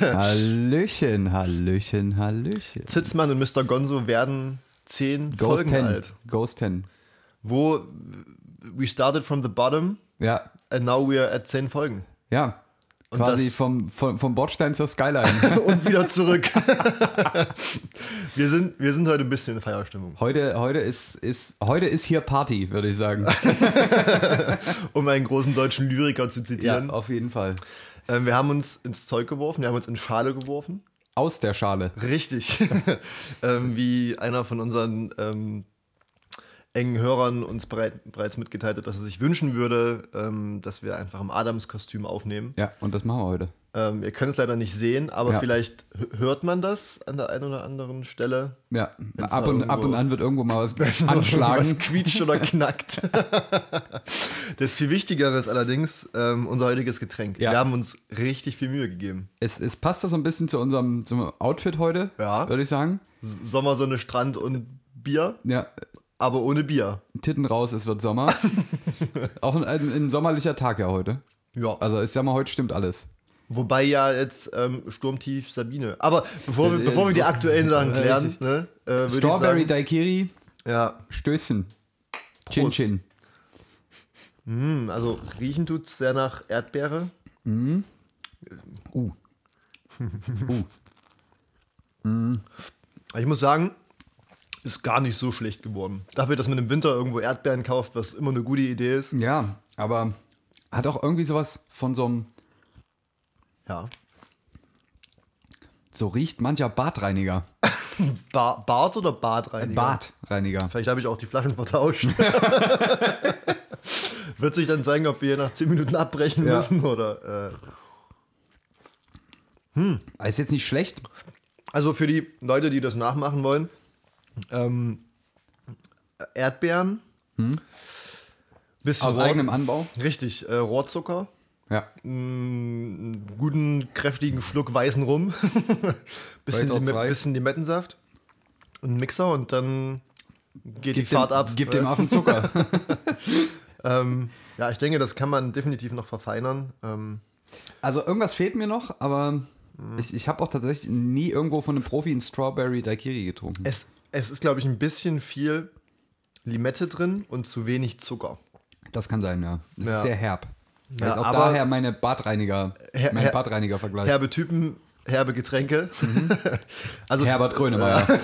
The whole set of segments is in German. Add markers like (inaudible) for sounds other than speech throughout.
Hallöchen, Hallöchen, Hallöchen. Zitzmann und Mr. Gonzo werden zehn Ghost Folgen 10. alt. Ghost 10. Wo we started from the bottom Ja, and now we're at zehn Folgen. ja. Und Quasi vom, vom, vom Bordstein zur Skyline. (laughs) Und wieder (laughs) zurück. (laughs) wir, sind, wir sind heute ein bisschen in Feierstimmung. heute, heute, ist, ist, heute ist hier Party, würde ich sagen. Um einen großen deutschen Lyriker zu Ja, zitieren. auf jeden Fall. Ähm, wir haben uns ins Zeug geworfen, wir haben uns in Schale geworfen. Aus der Schale. Richtig. ähm, wie einer von unseren ähm, engen Hörern uns bereit, bereits mitgeteilt hat, dass er sich wünschen würde, ähm, dass wir einfach im Adams-Kostüm aufnehmen. Ja, und das machen wir heute. Ähm, ihr könnt es leider nicht sehen, aber Ja. vielleicht hört man das an der einen oder anderen Stelle. Ja, ab und, ab und an wird irgendwo mal was (laughs) Was anschlagen. quietscht oder knackt. (laughs) das viel Wichtigere ist allerdings ähm, unser heutiges Getränk. Ja. Wir haben uns richtig viel Mühe gegeben. Es, es passt doch so ein bisschen zu unserem zum Outfit heute, Ja. würde ich sagen. Sommersonne, Strand und Bier, Ja, aber ohne Bier. Titten raus, es wird Sommer. (laughs) Auch ein, ein, ein sommerlicher Tag ja heute. Ja. Also ich sag mal, heute stimmt alles. Wobei ja jetzt ähm, Sturmtief Sabine. Aber bevor wir, Äh, bevor wir die aktuellen Sachen (laughs) klären, ne, äh, Strawberry Daiquiri, ja, Stößchen. Chin. Chin. Hm, also riechen tut es sehr nach Erdbeere. Uh. Uh. Aber (laughs) Ich muss sagen, ist gar nicht so schlecht geworden. Dafür, dass man im Winter irgendwo Erdbeeren kauft, was immer eine gute Idee ist. Ja, aber hat auch irgendwie sowas von so einem, Ja. so riecht mancher Badreiniger. (laughs) Ba Bart oder Badreiniger? Badreiniger. Vielleicht habe ich auch die Flaschen vertauscht. (laughs) Wird sich dann zeigen, ob wir hier nach 10 Minuten abbrechen Ja. müssen oder. Äh. Ist jetzt nicht schlecht. Also für die Leute, die das nachmachen wollen, ähm, Erdbeeren, bisschen Aus Rohr- eigenem Anbau. richtig äh, Rohrzucker, Ja. einen guten kräftigen Schluck weißen Rum, (laughs) bisschen, zwei. bisschen Limettensaft, einen Mixer und dann geht die Gib Fahrt dem, ab. Gib dem Affen Zucker. (laughs) (laughs) Ähm, ja, ich denke, das kann man definitiv noch verfeinern. Ähm, Also irgendwas fehlt mir noch, aber ich, ich habe auch tatsächlich nie irgendwo von einem Profi einen Strawberry Daiquiri getrunken. es, es ist, glaube ich, ein bisschen viel Limette drin und zu wenig Zucker. Das kann sein, ja. Das Ja. ist sehr herb. Vielleicht auch aber- daher meine Badreiniger, Her- mein her- Badreiniger-Vergleich. Herbe Typen, herbe Getränke. (laughs) also Herbert Grönemeyer. (laughs)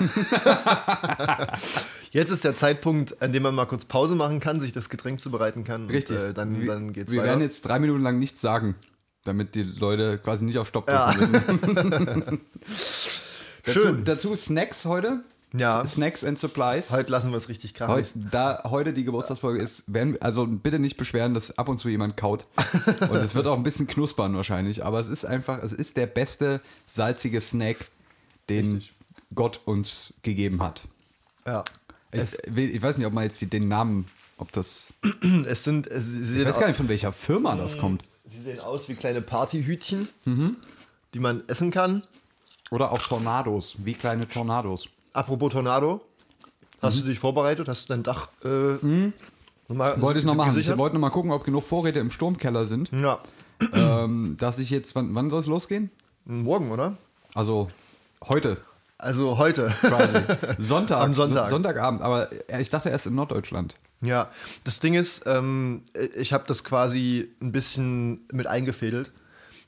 jetzt ist der Zeitpunkt, an dem man mal kurz Pause machen kann, sich das Getränk zubereiten kann. und, Richtig. äh, dann, wir, dann geht's Wir weiter. werden jetzt drei Minuten lang nichts sagen, damit die Leute quasi nicht auf Stopp drücken müssen. (laughs) dazu, Schön. dazu Snacks heute. Ja. Snacks and Supplies. Heute lassen wir es richtig krachen. Heute, da heute die Geburtstagsfolge ist, werden also bitte nicht beschweren, dass ab und zu jemand kaut. (laughs) Und es wird auch ein bisschen knuspern wahrscheinlich, aber es ist einfach, es ist der beste salzige Snack, den Richtig. Gott uns gegeben hat. Ja. Ich, ich weiß nicht, ob man jetzt den Namen, ob das. (clears throat) Es sind, es, Ich weiß gar nicht, von welcher Firma das kommt. sie sehen aus wie kleine Partyhütchen, Mhm. die man essen kann. Oder auch Tornados, wie kleine Tornados. Apropos Tornado, hast Mhm. du dich vorbereitet? Hast du dein Dach äh, nochmal Wollte ich noch machen. Ich gesichert? wollte noch mal gucken, ob genug Vorräte im Sturmkeller sind, Ja, ähm, dass ich jetzt, wann, wann soll es losgehen? morgen, oder? Also heute. Also heute. quasi. (laughs) Sonntag. Am Sonntag. So- Sonntagabend. Aber äh, ich dachte erst in Norddeutschland. Ja, das Ding ist, ähm, ich habe das quasi ein bisschen mit eingefädelt.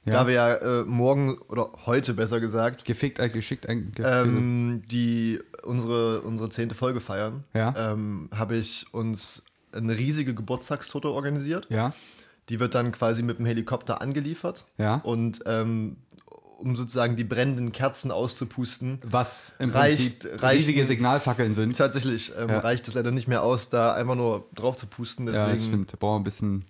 Ja. Da wir ja äh, morgen oder heute besser gesagt Gefickt, äh, geschickt, ge- ähm, die unsere, unsere zehnte Folge feiern, Ja. ähm, habe ich uns eine riesige Geburtstagstorte organisiert. Ja. Die wird dann quasi mit dem Helikopter angeliefert. Ja. Und ähm, um sozusagen die brennenden Kerzen auszupusten, Was im Reicht- Prinzip reicht- riesige Signalfackeln sind. tatsächlich ähm, Ja. reicht es leider nicht mehr aus, da einfach nur drauf zu pusten. Deswegen, Ja, das stimmt. Da brauchen wir ein bisschen.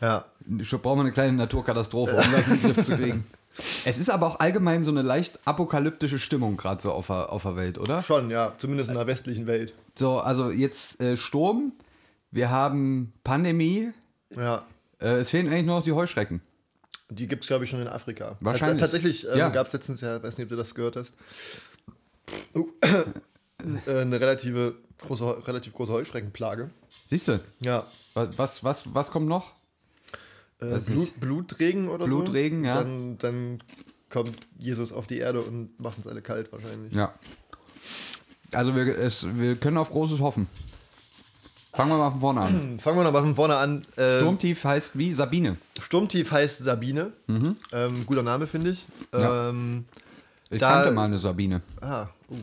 Ja, Schon brauchen wir eine kleine Naturkatastrophe, um das in den Griff zu kriegen. (laughs) Es ist aber auch allgemein so eine leicht apokalyptische Stimmung gerade so auf der, auf der Welt, oder? schon, ja, zumindest in der westlichen Welt. So, also jetzt äh, Sturm, wir haben Pandemie. Ja. Äh, es fehlen eigentlich nur noch die Heuschrecken. Die gibt es, glaube ich, schon in Afrika. Wahrscheinlich. Tats tatsächlich ähm, Ja. gab es letztens, ja, weiß nicht, ob du das gehört hast, uh, (coughs) äh, eine relative, große, relativ große Heuschreckenplage. Siehst du, Ja. was, was, was kommt noch? Äh, Blut. Blutregen oder so. Blutregen, ja. Dann, dann kommt Jesus auf die Erde und macht uns alle kalt wahrscheinlich. Ja. Also wir, es, wir können auf Großes hoffen. Fangen wir mal von vorne an. (clears throat) Fangen wir mal von vorne an. Äh, Sturmtief heißt wie Sabine. Sturmtief heißt Sabine. Ähm, guter Name, finde ich. Mhm. Ja. Ähm, Ich Da- kannte mal eine Sabine. ah, uh.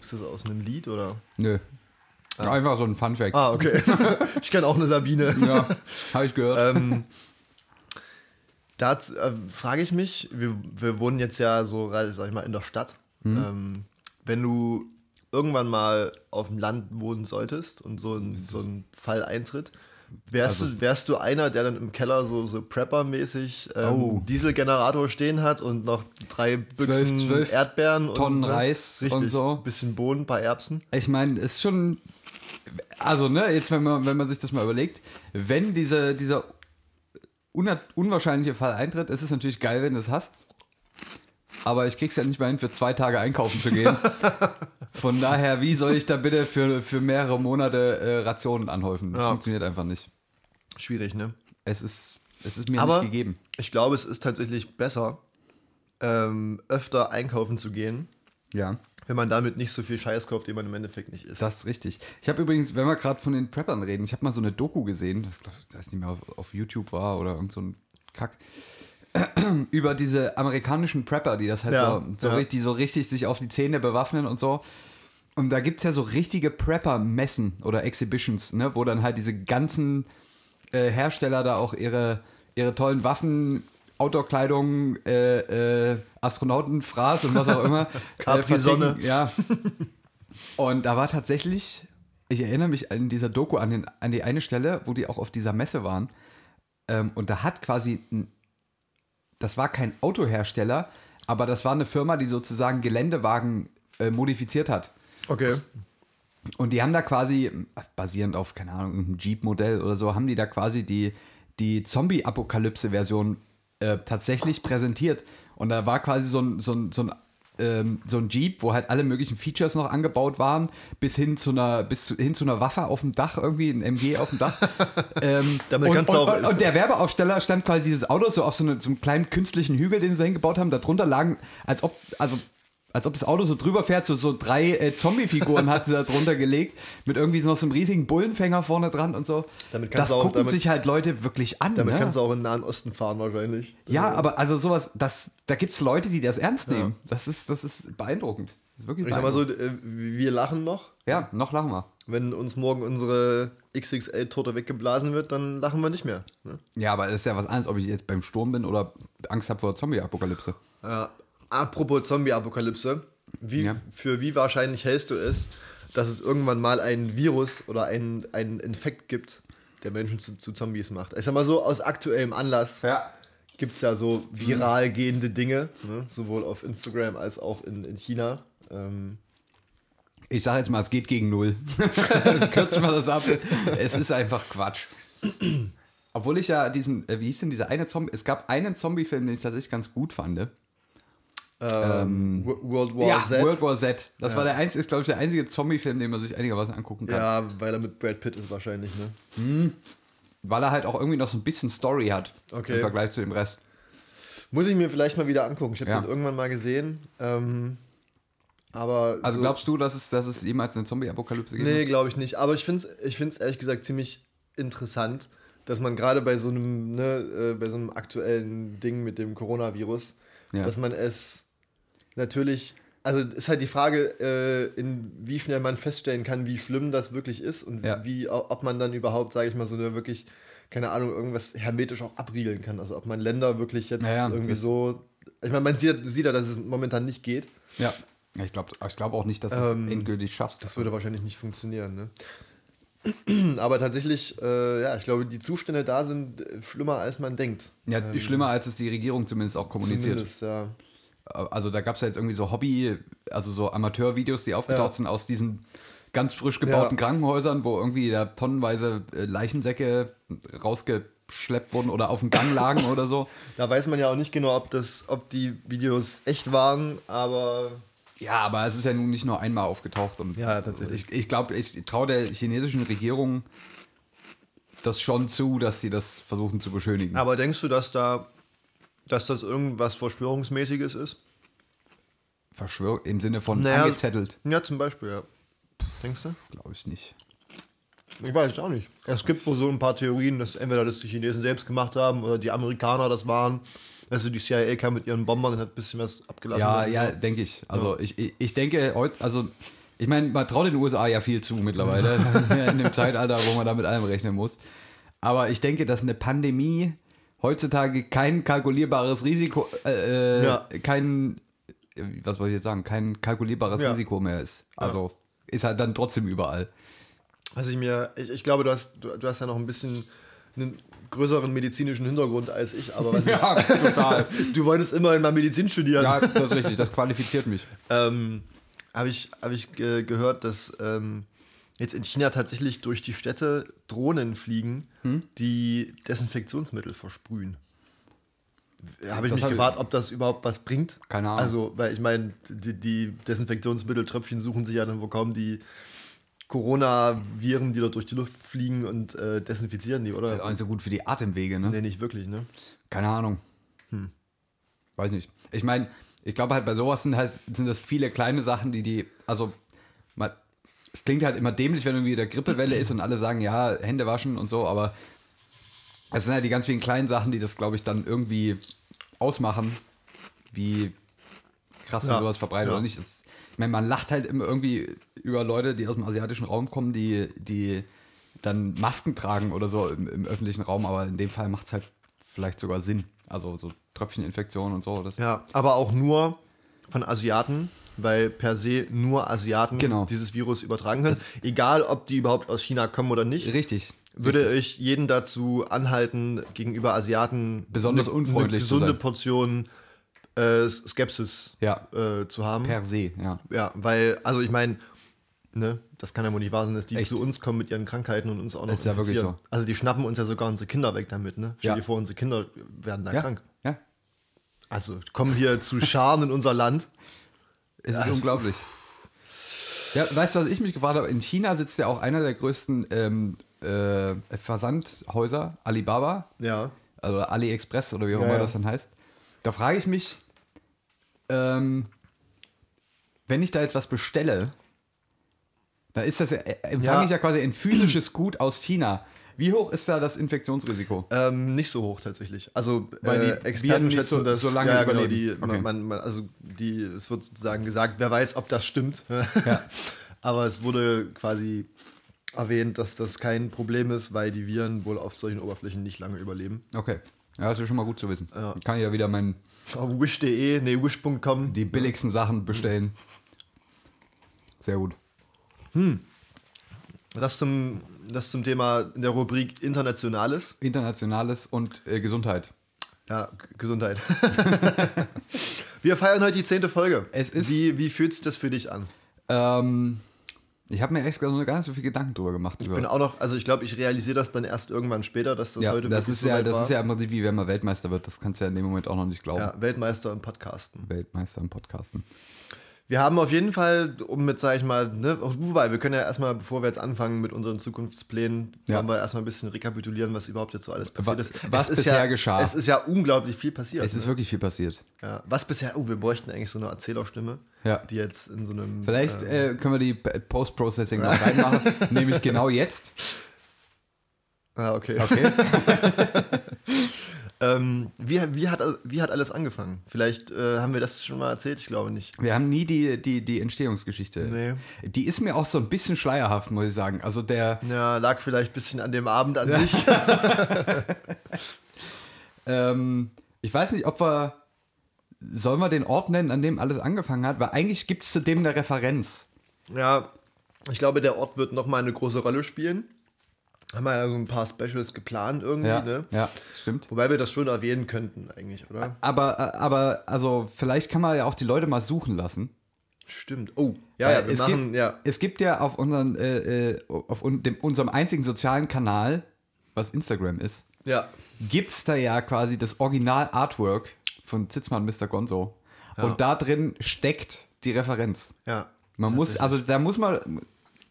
Ist das aus einem Lied oder? Nö. Einfach so ein Funfact. Ah, okay. (laughs) ich kenne auch eine Sabine. Ja, habe ich gehört. ähm, da äh, frage ich mich, wir, wir wohnen jetzt ja so, gerade, sag ich mal, in der Stadt. Ähm, wenn du irgendwann mal auf dem Land wohnen solltest und so ein, so ein Fall eintritt, wärst, Also- du, wärst du einer, der dann im Keller so, so Prepper-mäßig ähm, Oh. Dieselgenerator stehen hat und noch drei Büchsen zwölf Erdbeeren Tonnen und ne, Reis richtig, und so. bisschen Bohnen, ein paar Erbsen. Ich meine, ist schon. Also, ne, jetzt, wenn man, wenn man sich das mal überlegt, wenn diese, dieser unwahrscheinliche Fall eintritt, ist es natürlich geil, wenn du es hast. Aber ich krieg's ja nicht mal hin, für zwei Tage einkaufen zu gehen. (laughs) Von daher, wie soll ich da bitte für, für mehrere Monate äh, Rationen anhäufen? Das Ja. funktioniert einfach nicht. Schwierig, ne? Es ist, es ist mir Aber nicht gegeben. ich glaube, es ist tatsächlich besser, ähm, öfter einkaufen zu gehen, Ja. Wenn man damit nicht so viel Scheiß kauft, den man im Endeffekt nicht isst. Das ist richtig. Ich habe übrigens, wenn wir gerade von den Preppern reden, ich habe mal so eine Doku gesehen, das weiß nicht mehr, auf, auf YouTube war oder irgend so ein Kack, (clears throat) über diese amerikanischen Prepper, die das halt Ja, so, so, ja. richtig, so richtig sich auf die Zähne bewaffnen und so. Und da gibt es ja so richtige Prepper-Messen oder Exhibitions, ne, wo dann halt diese ganzen äh, Hersteller da auch ihre, ihre tollen Waffen, Outdoor-Kleidung, äh, äh, Astronautenfraß und was auch immer. (laughs) äh, Capri-Sonne. verticken. Ja. (laughs) Und da war tatsächlich, ich erinnere mich an dieser Doku an, den, an die eine Stelle, wo die auch auf dieser Messe waren. Ähm, und da hat quasi, ein, das war kein Autohersteller, aber das war eine Firma, die sozusagen Geländewagen äh, modifiziert hat. Okay. Und die haben da quasi, basierend auf, keine Ahnung, irgendeinem Jeep-Modell oder so, haben die da quasi die, die Zombie-Apokalypse-Version äh, tatsächlich präsentiert. Und da war quasi so ein, so ein, so ein ähm, so ein Jeep, wo halt alle möglichen Features noch angebaut waren, bis hin zu einer, bis zu, hin zu einer Waffe auf dem Dach, irgendwie ein MG auf dem Dach. (laughs) ähm, Damit und, kannst du auch- und, und der Werbeaufsteller stand quasi dieses Auto so auf so, eine, so einem kleinen künstlichen Hügel, den sie hingebaut haben. Darunter lagen, als ob, also als ob das Auto so drüber fährt, so, so drei äh, Zombie-Figuren hat sie da drunter gelegt, mit irgendwie noch so einem riesigen Bullenfänger vorne dran und so. Damit das kannst du auch- gucken damit- sich halt Leute wirklich an. Damit ne? kannst du auch in den Nahen Osten fahren wahrscheinlich. ja, aber also sowas, das, da gibt es Leute, die das ernst nehmen. Das, ist, das ist beeindruckend. Das ist wirklich Ich sag mal so, äh, wir lachen noch. Ja, noch lachen wir. Wenn uns morgen unsere XXL-Torte weggeblasen wird, dann lachen wir nicht mehr. Ne? Ja, aber das ist ja was anderes, ob ich jetzt beim Sturm bin oder Angst habe vor Zombie-Apokalypse. Ja. Apropos Zombie-Apokalypse, wie, Ja. für wie wahrscheinlich hältst du es, dass es irgendwann mal ein Virus oder einen, einen Infekt gibt, der Menschen zu, zu Zombies macht? Ich sag mal so, aus aktuellem Anlass Ja. gibt es ja so viral gehende Dinge, ne? sowohl auf Instagram als auch in, in China. Ähm, Ich sage jetzt mal, es geht gegen null. (laughs) Kürzen wir das ab. Es ist einfach Quatsch. Obwohl ich ja diesen, äh, wie hieß denn dieser eine Zombie? Es gab einen Zombie-Film, den ich tatsächlich ganz gut fand. Ähm, Wo- World War ja, Z. World War Z. Das Ja. war der einzige, ist glaube ich der einzige Zombie-Film, den man sich einigermaßen angucken kann. ja, weil er mit Brad Pitt ist wahrscheinlich, ne? Weil er halt auch irgendwie noch so ein bisschen Story hat Okay. im Vergleich zu dem Rest. Muss ich mir vielleicht mal wieder angucken. Ich habe Ja. den irgendwann mal gesehen. Ähm, aber Also so- glaubst du, dass es, dass es jemals eine Zombie-Apokalypse gibt? Nee, glaube ich nicht. Aber ich finde es ich find's ehrlich gesagt ziemlich interessant, dass man gerade bei so einem, ne, äh, bei so einem aktuellen Ding mit dem Coronavirus, dass man es natürlich, also ist halt die Frage, äh, in wie schnell man feststellen kann, wie schlimm das wirklich ist und Ja. wie, ob man dann überhaupt, sage ich mal, so eine wirklich, keine Ahnung, irgendwas hermetisch auch abriegeln kann. Also ob man Länder wirklich jetzt Ja, ja, irgendwie so, ich meine, man sieht, sieht ja, dass es momentan nicht geht. Ja. Ich glaube ich glaub auch nicht, dass du es Ähm, endgültig schaffst. Das würde wahrscheinlich nicht funktionieren, ne? (clears throat) Aber tatsächlich, äh, ja, ich glaube, die Zustände da sind äh, schlimmer, als man denkt. ja, Ähm, schlimmer, als es die Regierung zumindest auch kommuniziert. Zumindest, ja. Also da gab es ja jetzt irgendwie so Hobby, also so Amateurvideos, die aufgetaucht Ja. sind aus diesen ganz frisch gebauten Ja. Krankenhäusern, wo irgendwie da tonnenweise äh, Leichensäcke rausgeschleppt wurden oder auf dem Gang lagen oder so. (laughs) Da weiß man ja auch nicht genau, ob, das, ob die Videos echt waren, aber Ja, aber es ist ja nun nicht nur einmal aufgetaucht. Und Ja, tatsächlich. Ich, ich glaube, ich traue der chinesischen Regierung das schon zu, dass sie das versuchen zu beschönigen. Aber denkst du, dass da, dass das irgendwas Verschwörungsmäßiges ist? Verschwör im Sinne von Naja, angezettelt, Ja, zum Beispiel, ja. Denkst du? glaube ich nicht. Ich weiß es auch nicht. Es gibt wohl so ein paar Theorien, dass entweder das die Chinesen selbst gemacht haben oder die Amerikaner das waren. Also die CIA kam mit ihren Bombern und hat ein bisschen was abgelassen. Ja, ja, so. denke ich. Also ich, ich, ich denke heute, also ich meine, man traut den USA ja viel zu mittlerweile, (laughs) (laughs) in dem Zeitalter, wo man da mit allem rechnen muss. Aber ich denke, dass eine Pandemie heutzutage kein kalkulierbares Risiko, äh, äh, Ja. kein, was wollte ich jetzt sagen, kein kalkulierbares Ja. Risiko mehr ist. Also ist halt dann trotzdem überall. Also ich mir, ich, ich glaube, du hast, du, du hast ja noch ein bisschen einen größeren medizinischen Hintergrund als ich, aber was (laughs) Ja, total. ich, (laughs) du wolltest immerhin mal Medizin studieren. Ja, das ist richtig, das qualifiziert mich. (laughs) Ähm, habe ich, hab ich ge gehört, dass ähm, jetzt in China tatsächlich durch die Städte Drohnen fliegen, Hm? die Desinfektionsmittel versprühen. Habe ich Das mich gefragt, ob das überhaupt was bringt. Keine Ahnung. Also, weil ich meine, die, die Desinfektionsmitteltröpfchen suchen sich ja dann, wo kommen die Coronaviren, die dort durch die Luft fliegen und äh, desinfizieren die, Das ist oder? auch nicht so gut für die Atemwege, ne? Nee, nicht wirklich, ne? Keine Ahnung. Hm. Weiß nicht. Ich meine, ich glaube halt bei sowas sind, halt, sind das viele kleine Sachen, die die, also es klingt halt immer dämlich, wenn irgendwie der Grippewelle ist und alle sagen, ja, Hände waschen und so, aber es sind halt die ganz vielen kleinen Sachen, die das, glaube ich, dann irgendwie ausmachen, wie krass Ja, sowas verbreitet ja. oder nicht. Es, ich meine, man lacht halt immer irgendwie über Leute, die aus dem asiatischen Raum kommen, die, die dann Masken tragen oder so im, im öffentlichen Raum, aber in dem Fall macht es halt vielleicht sogar Sinn. Also so Tröpfcheninfektionen und so. Das, Ja, aber auch nur von Asiaten, weil per se nur Asiaten Genau. dieses Virus übertragen können. Egal, ob die überhaupt aus China kommen oder nicht. Richtig. Würde ich jeden dazu anhalten, gegenüber Asiaten Besonders eine- unfreundlich eine gesunde. Portion äh, Skepsis Ja. äh, zu haben. Per se, ja. Ja, weil, also ich meine, ne, das kann ja wohl nicht wahr sein, dass die Echt? zu uns kommen mit ihren Krankheiten und uns auch noch Ist ja wirklich so. Also die schnappen uns ja sogar unsere Kinder weg damit, ne? Stell Ja. dir vor, unsere Kinder werden da Ja, krank. ja. Also kommen hier zu Scharen in unser Land. (laughs) Es ist unglaublich. (laughs) Ja, weißt du, was ich mich gefragt habe? In China sitzt ja auch einer der größten ähm, äh, Versandhäuser, Alibaba, Ja. also AliExpress oder wie auch Ja, immer ja. das dann heißt. Da frage ich mich, ähm, wenn ich da jetzt was bestelle, da ist das ja, äh, empfange Ja. ich ja quasi ein physisches Gut aus China. Wie hoch ist da das Infektionsrisiko? Ähm, nicht so hoch tatsächlich. Also Weil die äh, Experten nicht schätzen so- das so lange ja, genau, die, Okay. man, man, also die, es wird sozusagen gesagt, wer weiß, ob das stimmt. (laughs) Ja. Aber es wurde quasi erwähnt, dass das kein Problem ist, weil die Viren wohl auf solchen Oberflächen nicht lange überleben. Okay. Ja, das ist schon mal gut zu wissen. Ja. Kann ich ja wieder mein, Auf wish.de, nee, wish.com. die billigsten Sachen bestellen. Sehr gut. Das zum, das zum Thema in der Rubrik Internationales. Internationales und äh, Gesundheit. Ja, Gesundheit. (laughs) Wir feiern heute die zehnte Folge. Es ist- wie, wie fühlt sich das für dich an? Ähm, ich habe mir echt gar nicht so viel Gedanken drüber gemacht. Ich bin auch noch, also ich glaube, ich realisiere das dann erst irgendwann später, dass das ja, heute das ist ja, soweit das war. ist ja im Prinzip wie wenn man Weltmeister wird. Das kannst du ja in dem Moment auch noch nicht glauben. Ja, Weltmeister im Podcasten. Weltmeister im Podcasten. Wir haben auf jeden Fall, um mit, sag ich mal, ne, wobei, wir können ja erstmal, bevor wir jetzt anfangen mit unseren Zukunftsplänen, Ja. wollen wir erstmal ein bisschen rekapitulieren, was überhaupt jetzt so alles passiert ist. was es ist bisher ja, geschah. Es ist ja unglaublich viel passiert. Es ist ne? wirklich viel passiert. ja. Was bisher, oh, wir bräuchten eigentlich so eine Erzählerstimme, Ja. die jetzt in so einem. Vielleicht äh, äh, können wir die Post-Processing noch (laughs) reinmachen, nämlich genau jetzt. ah, okay. Okay. (laughs) Ähm, wie, wie, hat, wie hat alles angefangen? Vielleicht äh, haben wir das schon mal erzählt, ich glaube nicht. Wir haben nie die, die, die Entstehungsgeschichte. Nee. Die ist mir auch so ein bisschen schleierhaft, muss ich sagen. Also der, Ja, lag vielleicht ein bisschen an dem Abend an sich. (laughs) ähm, ich weiß nicht, ob wir, sollen wir den Ort nennen, an dem alles angefangen hat? Weil eigentlich gibt es zu dem eine Referenz. Ja, ich glaube, der Ort wird nochmal eine große Rolle spielen. Haben wir ja so ein paar Specials geplant irgendwie, Ja, ne? ja stimmt. Wobei wir das schon erwähnen könnten, eigentlich, oder? Aber, aber, also, vielleicht kann man ja auch die Leute mal suchen lassen. Stimmt. Oh, ja, ja, wir es, machen, gibt, ja. es gibt ja auf, unseren, äh, äh, auf un, dem, unserem einzigen sozialen Kanal, was Instagram ist, Ja. gibt es da ja quasi das Original-Artwork von Zitzmann Mr. Gonzo. Und da drin steckt die Referenz. Ja. Man muss, also da muss man,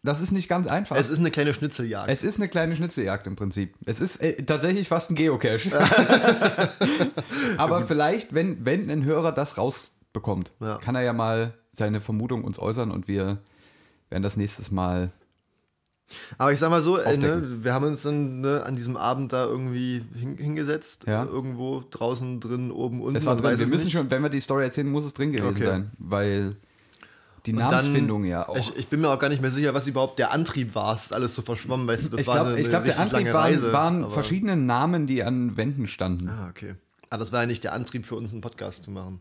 das ist nicht ganz einfach. Es ist eine kleine Schnitzeljagd. Es ist eine kleine Schnitzeljagd im Prinzip. Es ist äh, tatsächlich fast ein Geocache. (laughs) Aber vielleicht, wenn, wenn ein Hörer das rausbekommt, Ja. kann er ja mal seine Vermutung uns äußern und wir werden das nächstes Mal. Aber ich sag mal so, äh, ne, wir haben uns dann ne, an diesem Abend da irgendwie hin, hingesetzt. Ja. Irgendwo draußen, drin, oben, unten. Es war drin. Wir müssen nicht. schon, wenn wir die Story erzählen, muss es drin gewesen Okay. sein. Weil die Und dann- Namensfindung ja auch. Ich, ich bin mir auch gar nicht mehr sicher, was überhaupt der Antrieb war. Es ist alles so verschwommen, weißt du, das ich war glaube, eine, ich glaub, der Antrieb lange waren, Reise. waren verschiedene Namen, die an Wänden standen. Ah, okay. Aber das war ja nicht der Antrieb für uns, einen Podcast zu machen.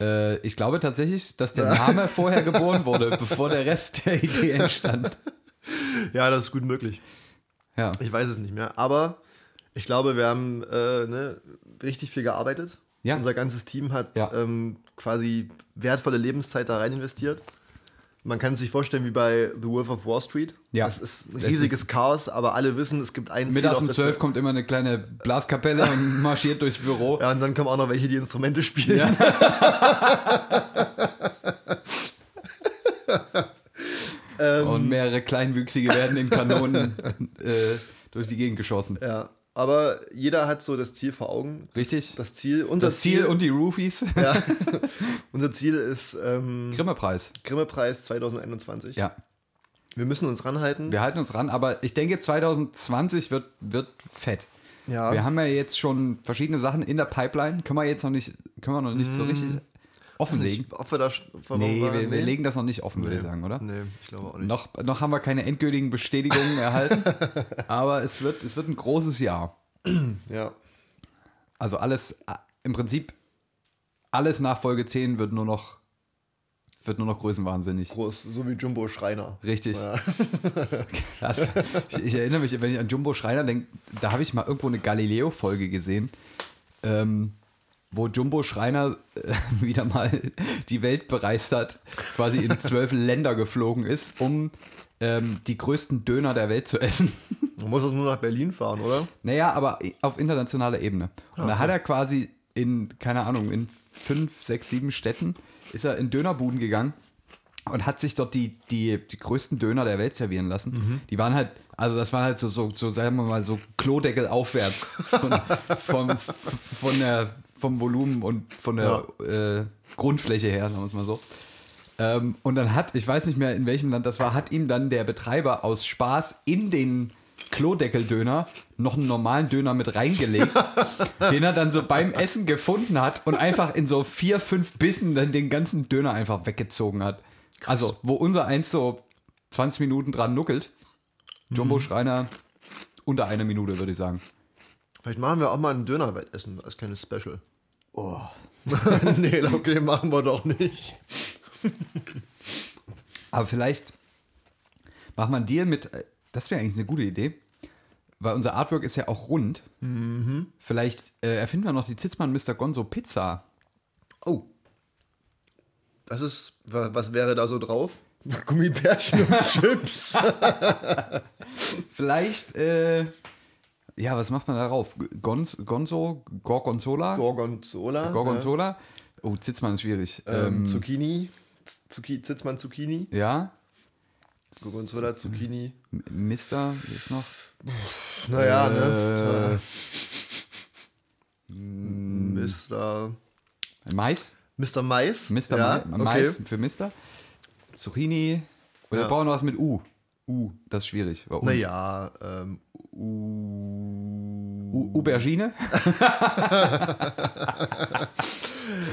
Äh, ich glaube tatsächlich, dass der (laughs) Name vorher geboren wurde, bevor der Rest der Idee entstand. (laughs) Ja, das ist gut möglich. Ja. Ich weiß es nicht mehr. Aber ich glaube, wir haben äh, ne, richtig viel gearbeitet. Ja. Unser ganzes Team hat Ja. ähm, quasi wertvolle Lebenszeit da rein investiert. Man kann es sich vorstellen wie bei The Wolf of Wall Street. Ja. Das ist ein riesiges Chaos, aber alle wissen, es gibt ein. Mittags um das 12 wir- kommt immer eine kleine Blaskapelle und (laughs) marschiert durchs Büro. Ja, und dann kommen auch noch welche, die Instrumente spielen. Ja. (laughs) Ähm, Und mehrere Kleinwüchsige werden in Kanonen äh, durch die Gegend geschossen. Ja, aber jeder hat so das Ziel vor Augen. Das, Richtig. Das Ziel, unser Das Ziel und die Roofies. ja, (laughs) unser Ziel ist ähm, Grimme-Preis. Grimme-Preis 2021. Ja, Wir müssen uns ranhalten. wir halten uns ran, aber ich denke 2020 wird, wird fett. ja, Wir haben ja jetzt schon verschiedene Sachen in der Pipeline. Können wir jetzt noch nicht, können wir noch nicht so richtig offenlegen. Nicht, ob wir da wir Nee, wir, wir legen das noch nicht offen, würde ich sagen, oder? Nee, ich glaube auch nicht. Noch, noch haben wir keine endgültigen Bestätigungen erhalten, (laughs) aber es wird, es wird ein großes Jahr. (clears throat) Ja. Also alles, äh, im Prinzip, alles nach Folge 10 wird nur noch, wird nur noch größenwahnsinnig. Groß, so wie Jumbo Schreiner. Richtig. Ja. (laughs) Krass. Ich, ich erinnere mich, wenn ich an Jumbo Schreiner denke, da habe ich mal irgendwo eine Galileo-Folge gesehen, ähm, wo Jumbo Schreiner äh, (laughs) wieder mal die Welt bereist hat, quasi in (laughs) zwölf Länder geflogen ist, um ähm, die größten Döner der Welt zu essen. (laughs) Man muss doch nur nach Berlin fahren, oder? Naja, aber auf internationaler Ebene. Und da hat er quasi in, keine Ahnung, in fünf, sechs, sieben Städten ist er in Dönerbuden gegangen und hat sich dort die, die, die größten Döner der Welt servieren lassen. Die waren halt, also das waren halt so, so, so sagen wir mal, so Klodeckel aufwärts von, vom, von der, vom Volumen und von der äh, Grundfläche her, sagen wir es mal so. Ähm, und dann hat, ich weiß nicht mehr in welchem Land das war, hat ihm dann der Betreiber aus Spaß in den Klodeckeldöner noch einen normalen Döner mit reingelegt, (laughs) den er dann so beim Essen gefunden hat und einfach in so vier, fünf Bissen dann den ganzen Döner einfach weggezogen hat. Also, wo unser eins so 20 Minuten dran nuckelt, Jumbo Schreiner unter einer Minute, würde ich sagen. Vielleicht machen wir auch mal ein Dönerwettessen als kleines Special. Oh. (laughs) nee, okay, machen wir doch nicht. Aber vielleicht macht man Deal mit, äh, das wäre eigentlich eine gute Idee, weil unser Artwork ist ja auch rund. Vielleicht äh, erfinden wir noch die Zitzmann Mr. Gonzo Pizza. Oh. Das ist, wa- was wäre da so drauf? (laughs) Gummibärchen und Chips. (laughs) Vielleicht, äh, ja, was macht man da drauf? Gonz, Gonzo, Gorgonzola? Gorgonzola. Gorgonzola? Oh, Zitzmann ist schwierig. Ja. Ähm, Ähm, Zucchini. Zucchi, Zitzmann Zucchini. ja, Gorgonzola Zucchini. Mister ist noch. Naja, Äh, ne? Mr. Mais? Mr. Mais. Mr. ja, Ma Mais für Mister. Zucchini. Oder Ja. brauchen wir noch was mit U? U, das ist schwierig. War U. Naja, ähm, U U Aubergine? (laughs)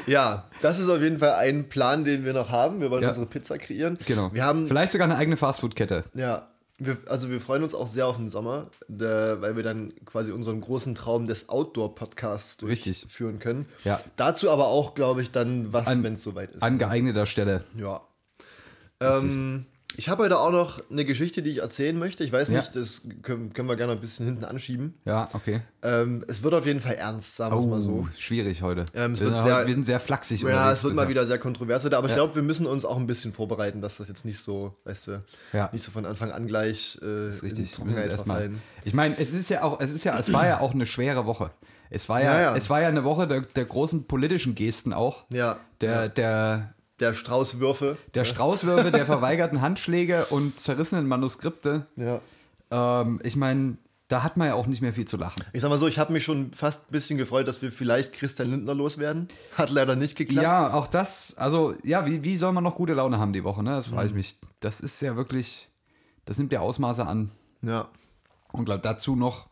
Ja, das ist auf jeden Fall ein Plan, den wir noch haben. Wir wollen Ja. unsere Pizza kreieren. Genau. Wir haben, Vielleicht sogar eine eigene Fastfood-Kette. ja, wir, also wir freuen uns auch sehr auf den Sommer, der, weil wir dann quasi unseren großen Traum des Outdoor-Podcasts Richtig. durchführen können. Ja. Dazu aber auch, glaube ich, dann was, wenn es soweit ist. An geeigneter Stelle. ja. Ähm, Ich habe heute auch noch eine Geschichte, die ich erzählen möchte. Ich weiß Ja. nicht, das können, können wir gerne ein bisschen hinten anschieben. Ja, okay. Ähm, es wird auf jeden Fall ernst, sagen wir es mal so. Oh, schwierig heute. Ähm, es wir, wird sind sehr- heute- wir sind sehr flachsig Ja, es wird mal bisher. wieder sehr kontrovers heute, aber ich Ja. glaube, wir müssen uns auch ein bisschen vorbereiten, dass das jetzt nicht so, weißt du, Ja. nicht so von Anfang an gleich äh, Das ist richtig. Mal- verfallen. Ich meine, es ist ja auch, es ist ja, es war ja auch eine schwere Woche. Es war ja, es war ja eine Woche der, der großen politischen Gesten auch. Ja, Der, ja. der, der Straußwürfe. der Straußwürfe, der verweigerten Handschläge und zerrissenen Manuskripte. Ja. Ähm, ich meine, da hat man ja auch nicht mehr viel zu lachen. Ich sag mal so, ich habe mich schon fast ein bisschen gefreut, dass wir vielleicht Christian Lindner loswerden. Hat leider nicht geklappt. Ja, auch das, also ja, wie, wie soll man noch gute Laune haben die Woche, ne? Das frage Mhm. ich mich. Das ist ja wirklich, das nimmt ja Ausmaße an. ja. Und glaub, dazu noch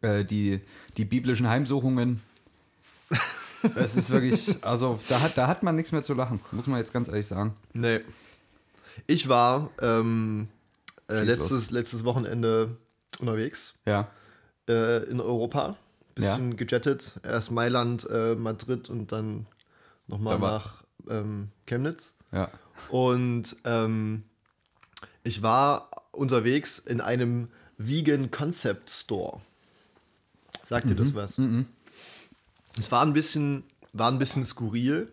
äh, die, die biblischen Heimsuchungen. (laughs) Das ist wirklich, also da hat, da hat man nichts mehr zu lachen, muss man jetzt ganz ehrlich sagen. Nee. Ich war ähm, äh, letztes, letztes Wochenende unterwegs Ja. äh, in Europa. Bisschen gejettet. Erst Mailand, äh, Madrid und dann nochmal Da nach ähm, Chemnitz. Ja. Und ähm, ich war unterwegs in einem Vegan Concept Store. Sagt dir Mhm. das was? Es war ein bisschen, war ein bisschen skurril.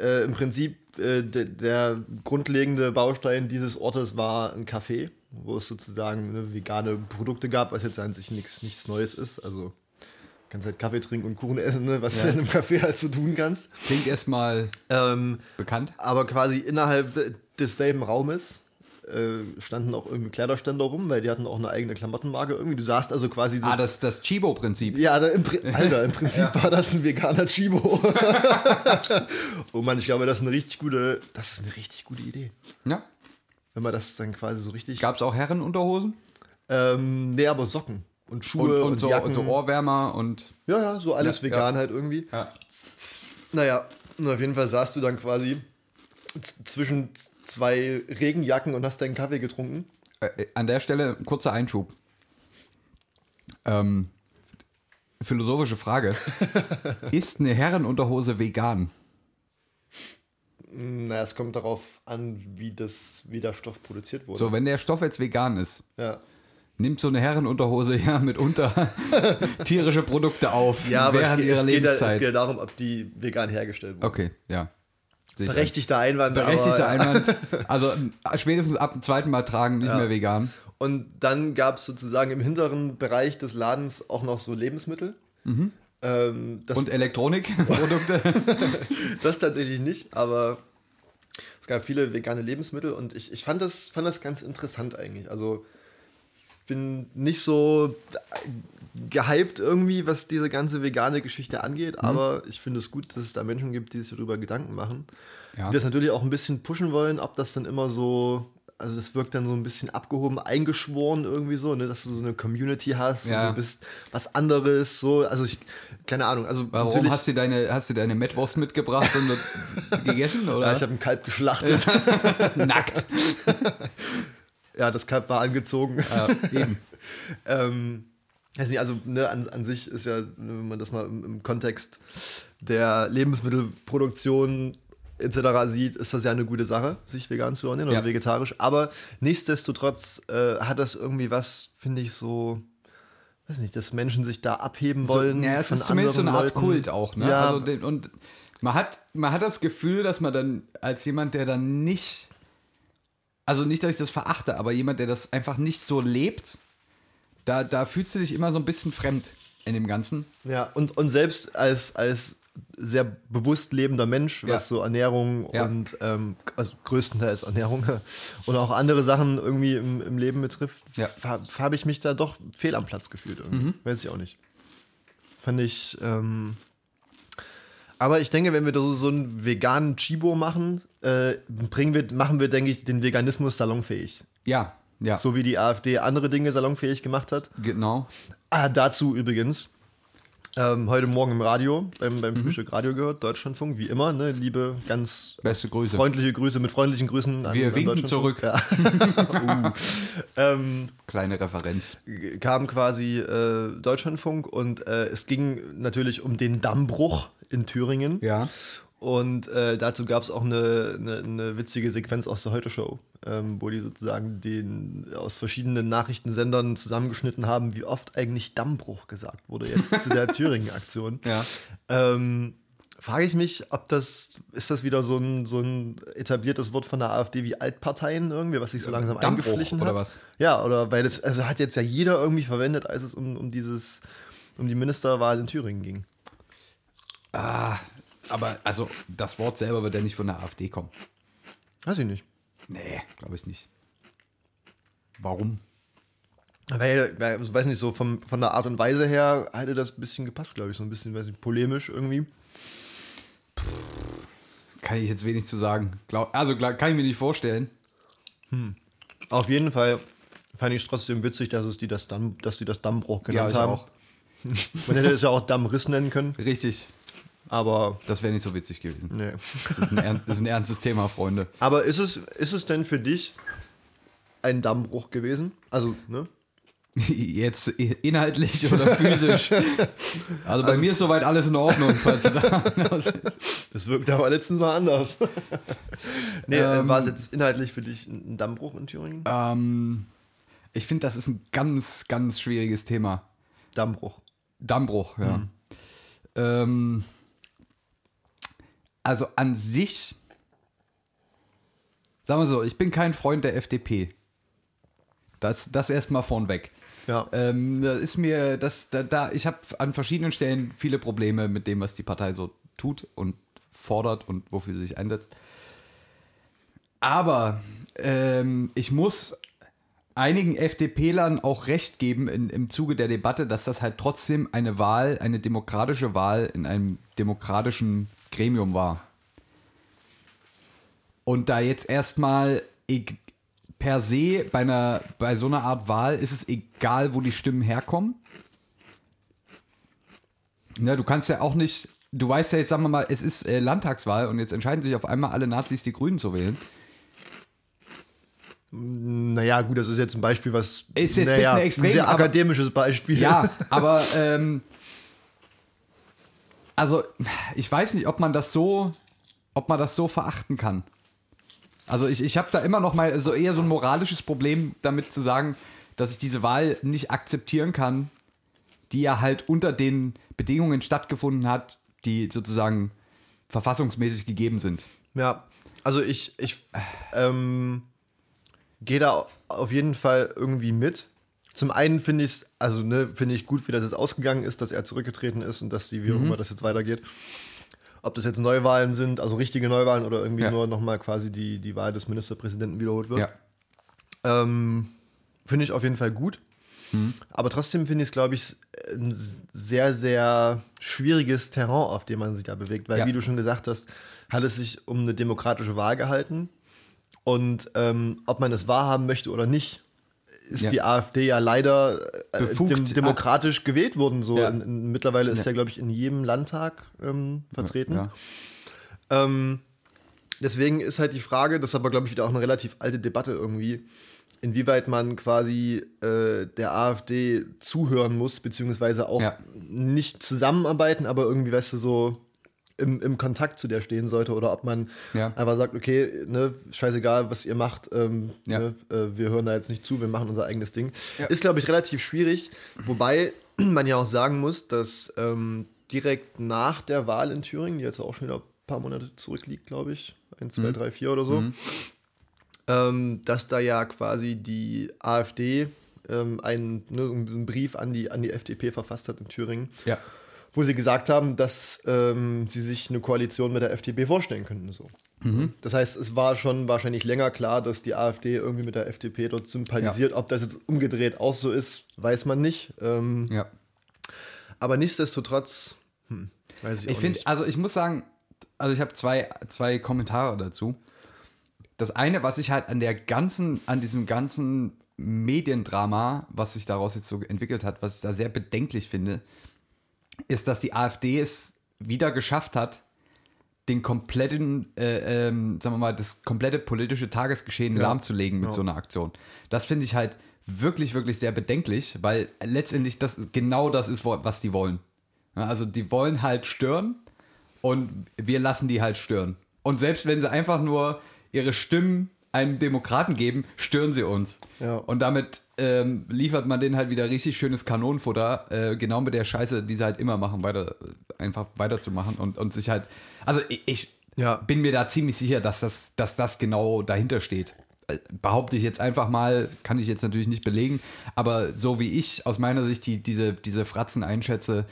Äh, Im Prinzip äh, de, der grundlegende Baustein dieses Ortes war ein Café, wo es sozusagen ne, vegane Produkte gab, was jetzt an sich nichts, nichts Neues ist. Also kannst halt Kaffee trinken und Kuchen essen, ne, was Ja. du in einem Café halt so tun kannst. Klingt erstmal Ähm, bekannt. aber quasi innerhalb de- desselben Raumes äh, standen auch irgendwie Kleiderständer rum, weil die hatten auch eine eigene Klamottenmarke irgendwie. Du sahst also quasi so. Ah, das, das Chibo-Prinzip. ja, da im, (laughs) Alter, im Prinzip war das ein veganer Chibo. (laughs) oh Mann, ich glaube, das ist eine richtig gute, das ist eine richtig gute Idee. Ja. Wenn man das dann quasi so richtig. Gab es auch Herrenunterhosen? Ähm, nee, aber Socken und Und, Schuhe und, und, so, Jacken. so Ohrwärmer und. ja, ja, so alles Ja, vegan ja. halt irgendwie. Ja. Naja, und auf jeden Fall saßt du dann quasi zwischen zwei Regenjacken und hast deinen Kaffee getrunken. Äh, an der Stelle ein kurzer Einschub. Ähm, philosophische Frage. (laughs) ist eine Herrenunterhose vegan? Naja, es kommt darauf an, wie, das, wie der Stoff produziert wurde. So, wenn der Stoff jetzt vegan ist, ja. nimmt so eine Herrenunterhose ja mitunter (laughs) tierische Produkte auf ja, aber es während geht, ihrer es, geht, Lebenszeit. es geht darum, ob die vegan hergestellt wurden. okay, ja. Sicher. Berechtigter Einwand. Berechtigter aber, Einwand. (laughs) Also äh, spätestens ab dem zweiten Mal tragen nicht Ja. mehr vegan. Und dann gab es sozusagen im hinteren Bereich des Ladens auch noch so Lebensmittel. Ähm, das, Und Elektronikprodukte. (laughs) (laughs) das tatsächlich nicht, aber es gab viele vegane Lebensmittel und ich, ich fand, das, fand das ganz interessant eigentlich. Also bin nicht so gehypt irgendwie, was diese ganze vegane Geschichte angeht, aber ich finde es gut, dass es da Menschen gibt, die sich darüber Gedanken machen. Ja. Die das natürlich auch ein bisschen pushen wollen, ob das dann immer so, also das wirkt dann so ein bisschen abgehoben, eingeschworen irgendwie so, ne, dass du so eine Community hast Ja. und du bist was anderes, so, also ich, keine Ahnung, also Warum natürlich, hast du deine, hast du deine Mettwurst mitgebracht und (laughs) gegessen? Oder? ja, ich habe ein Kalb geschlachtet, (laughs) Nackt. (laughs) ja, das Kalb war angezogen. Ja, eben. (laughs) Ähm, nicht, also ne, an, an sich ist ja, wenn man das mal im, im Kontext der Lebensmittelproduktion etc. sieht, ist das ja eine gute Sache, sich vegan zu ernähren Ja. oder vegetarisch. Aber nichtsdestotrotz äh, hat das irgendwie was, finde ich, so, weiß nicht, dass Menschen sich da abheben wollen. So, ja, es ist zumindest so eine Art Leuten. Kult auch, ne? Ja, Also den, und man hat, man hat das Gefühl, dass man dann als jemand, der dann nicht, also nicht, dass ich das verachte, aber jemand, der das einfach nicht so lebt, da, da fühlst du dich immer so ein bisschen fremd in dem Ganzen. ja und, und selbst als, als sehr bewusst lebender Mensch, was Ja. so Ernährung Ja. und ähm, also größtenteils Ernährung (laughs) und auch andere Sachen irgendwie im, im Leben betrifft, Ja. habe ich mich da doch fehl am Platz gefühlt. Irgendwie. Mhm. Weiß ich auch nicht. Fand ich. Ähm, aber ich denke, wenn wir so, so einen veganen Chibo machen, äh, bringen wir, machen wir, denke ich, den Veganismus salonfähig. Ja, ja, So wie die AfD andere Dinge salonfähig gemacht hat. genau. Ah, dazu übrigens. Ähm, heute Morgen im Radio, beim, Mhm. beim Frühstück Radio gehört, Deutschlandfunk, wie immer, ne? Liebe, ganz Beste Grüße. freundliche Grüße, mit freundlichen Grüßen an Wir an winken zurück. Ja. (laughs) uh. (laughs) ähm, Kleine Referenz. kam quasi äh, Deutschlandfunk und äh, es ging natürlich um den Dammbruch in Thüringen. Ja. Und äh, dazu gab es auch eine, eine, eine witzige Sequenz aus der Heute-Show, ähm, wo die sozusagen den aus verschiedenen Nachrichtensendern zusammengeschnitten haben, wie oft eigentlich Dammbruch gesagt wurde jetzt zu der (laughs) Thüringen-Aktion. Ja. Ähm, frage ich mich, ob das, ist das wieder so ein, so ein etabliertes Wort von der AfD wie Altparteien irgendwie, was sich so langsam Dammbruch eingeschlichen oder hat? was? Ja, oder weil das, also hat jetzt ja jeder irgendwie verwendet, als es um, um dieses, um die Ministerwahl in Thüringen ging. Ah, aber also das Wort selber wird ja nicht von der AfD kommen. Weiß ich nicht. Nee, glaube ich nicht. Warum? Weil, weil, ich weiß nicht, so vom, von der Art und Weise her hätte das ein bisschen gepasst, glaube ich. So ein bisschen, weiß nicht, polemisch irgendwie. Kann ich jetzt wenig zu sagen. Glaub, also kann ich mir nicht vorstellen. Auf jeden Fall fand ich es trotzdem witzig, dass, es die das Damm, dass die das Dammbruch genannt ich haben. auch. (laughs) Man hätte es ja auch Dammriss nennen können, Richtig. Aber Das wäre nicht so witzig gewesen. nee. Das ist ein, das ist ein ernstes Thema, Freunde. Aber ist es, ist es denn für dich ein Dammbruch gewesen? Also, ne? (laughs) Jetzt inhaltlich oder physisch. (laughs) Also bei mir ist soweit alles in Ordnung, falls du da. Das wirkt aber letztens mal anders. (laughs) nee, äh, Ähm. war es jetzt inhaltlich für dich ein Dammbruch in Thüringen? ähm, ich finde, das ist ein ganz, ganz schwieriges Thema. Dammbruch. Dammbruch, ja. Ähm, also an sich, sagen wir so, ich bin kein Freund der FDP. Das, das erstmal vornweg. Ja. Ähm, da ist mir, das, da, da, ich habe an verschiedenen Stellen viele Probleme mit dem, was die Partei so tut und fordert und wofür sie sich einsetzt. Aber ähm, ich muss einigen FDP-Lern auch recht geben in, im Zuge der Debatte, dass das halt trotzdem eine Wahl, eine demokratische Wahl in einem demokratischen Gremium war. Und da jetzt erstmal eg- per se bei, einer, bei so einer Art Wahl ist es egal, wo die Stimmen herkommen. Ne, du kannst ja auch nicht, du weißt ja jetzt, sagen wir mal, es ist äh, Landtagswahl und jetzt entscheiden sich auf einmal alle Nazis, die Grünen zu wählen. Naja, gut, das ist jetzt ein Beispiel, was. Ist jetzt ein naja, bisschen extrem, Ein sehr aber- akademisches Beispiel. Ja, (laughs) aber ähm, also ich weiß nicht, ob man das so, ob man das so verachten kann. Also ich, ich habe da immer noch mal so eher so ein moralisches Problem damit zu sagen, dass ich diese Wahl nicht akzeptieren kann, die ja halt unter den Bedingungen stattgefunden hat, die sozusagen verfassungsmäßig gegeben sind. Ja, also ich, ich ähm, gehe da auf jeden Fall irgendwie mit. Zum einen finde ich es, also ne, finde ich gut, wie das jetzt ausgegangen ist, dass er zurückgetreten ist und dass die, wie auch immer das jetzt weitergeht. Ob das jetzt Neuwahlen sind, also richtige Neuwahlen oder irgendwie Ja. nur nochmal quasi die, die Wahl des Ministerpräsidenten wiederholt wird. Ja. Ähm, finde ich auf jeden Fall gut. Aber trotzdem finde ich es, glaube ich, ein sehr, sehr schwieriges Terrain, auf dem man sich da bewegt. Weil, Ja. wie du schon gesagt hast, hat es sich um eine demokratische Wahl gehalten. Und ähm, ob man es wahrhaben möchte oder nicht, ist Ja. die AfD ja leider äh, Befugt. dem, demokratisch gewählt worden. So Ja. in, in, mittlerweile ist Ja. ja, glaube ich, in jedem Landtag ähm, vertreten. Ähm, deswegen ist halt die Frage, das ist aber, glaube ich, wieder auch eine relativ alte Debatte irgendwie, inwieweit man quasi äh, der AfD zuhören muss, beziehungsweise auch nicht zusammenarbeiten, aber irgendwie, weißt du, so im, im Kontakt zu der stehen sollte oder ob man Ja. einfach sagt, okay, ne, scheißegal, was ihr macht, ähm, Ja. ne, äh, wir hören da jetzt nicht zu, wir machen unser eigenes Ding. Ja. Ist, glaube ich, relativ schwierig, wobei (clears throat) man ja auch sagen muss, dass ähm, direkt nach der Wahl in Thüringen, die jetzt auch schon wieder ein paar Monate zurückliegt, glaube ich, 1, 2, 3, 4 oder so, ähm, dass da ja quasi die AfD ähm, einen, ne, einen Brief an die, an die FDP verfasst hat in Thüringen, ja. Wo sie gesagt haben, dass ähm, sie sich eine Koalition mit der FDP vorstellen könnten. So. Das heißt, es war schon wahrscheinlich länger klar, dass die AfD irgendwie mit der FDP dort sympathisiert. Ob das jetzt umgedreht auch so ist, weiß man nicht. Ähm, ja. aber nichtsdestotrotz, hm, weiß ich, Ich auch finde, nicht. also ich muss sagen, also ich habe zwei, zwei Kommentare dazu. Das eine, was ich halt an der ganzen, an diesem ganzen Mediendrama, was sich daraus jetzt so entwickelt hat, was ich da sehr bedenklich finde, ist, dass die AfD es wieder geschafft hat, den kompletten, äh, ähm, sagen wir mal, das komplette politische Tagesgeschehen Ja. lahmzulegen mit Ja. so einer Aktion. Das finde ich halt wirklich, wirklich sehr bedenklich, weil letztendlich das genau das ist, was die wollen. Also die wollen halt stören und wir lassen die halt stören. Und selbst wenn sie einfach nur ihre Stimmen einem Demokraten geben, stören sie uns. Ja. Und damit ähm, liefert man denen halt wieder richtig schönes Kanonenfutter, äh, genau mit der Scheiße, die sie halt immer machen, weiter, einfach weiterzumachen und, und sich halt. Also ich, ich Ja. bin mir da ziemlich sicher, dass das, dass das genau dahinter steht. Äh, Behaupte ich jetzt einfach mal, kann ich jetzt natürlich nicht belegen, aber so wie ich aus meiner Sicht die, diese, diese Fratzen einschätze,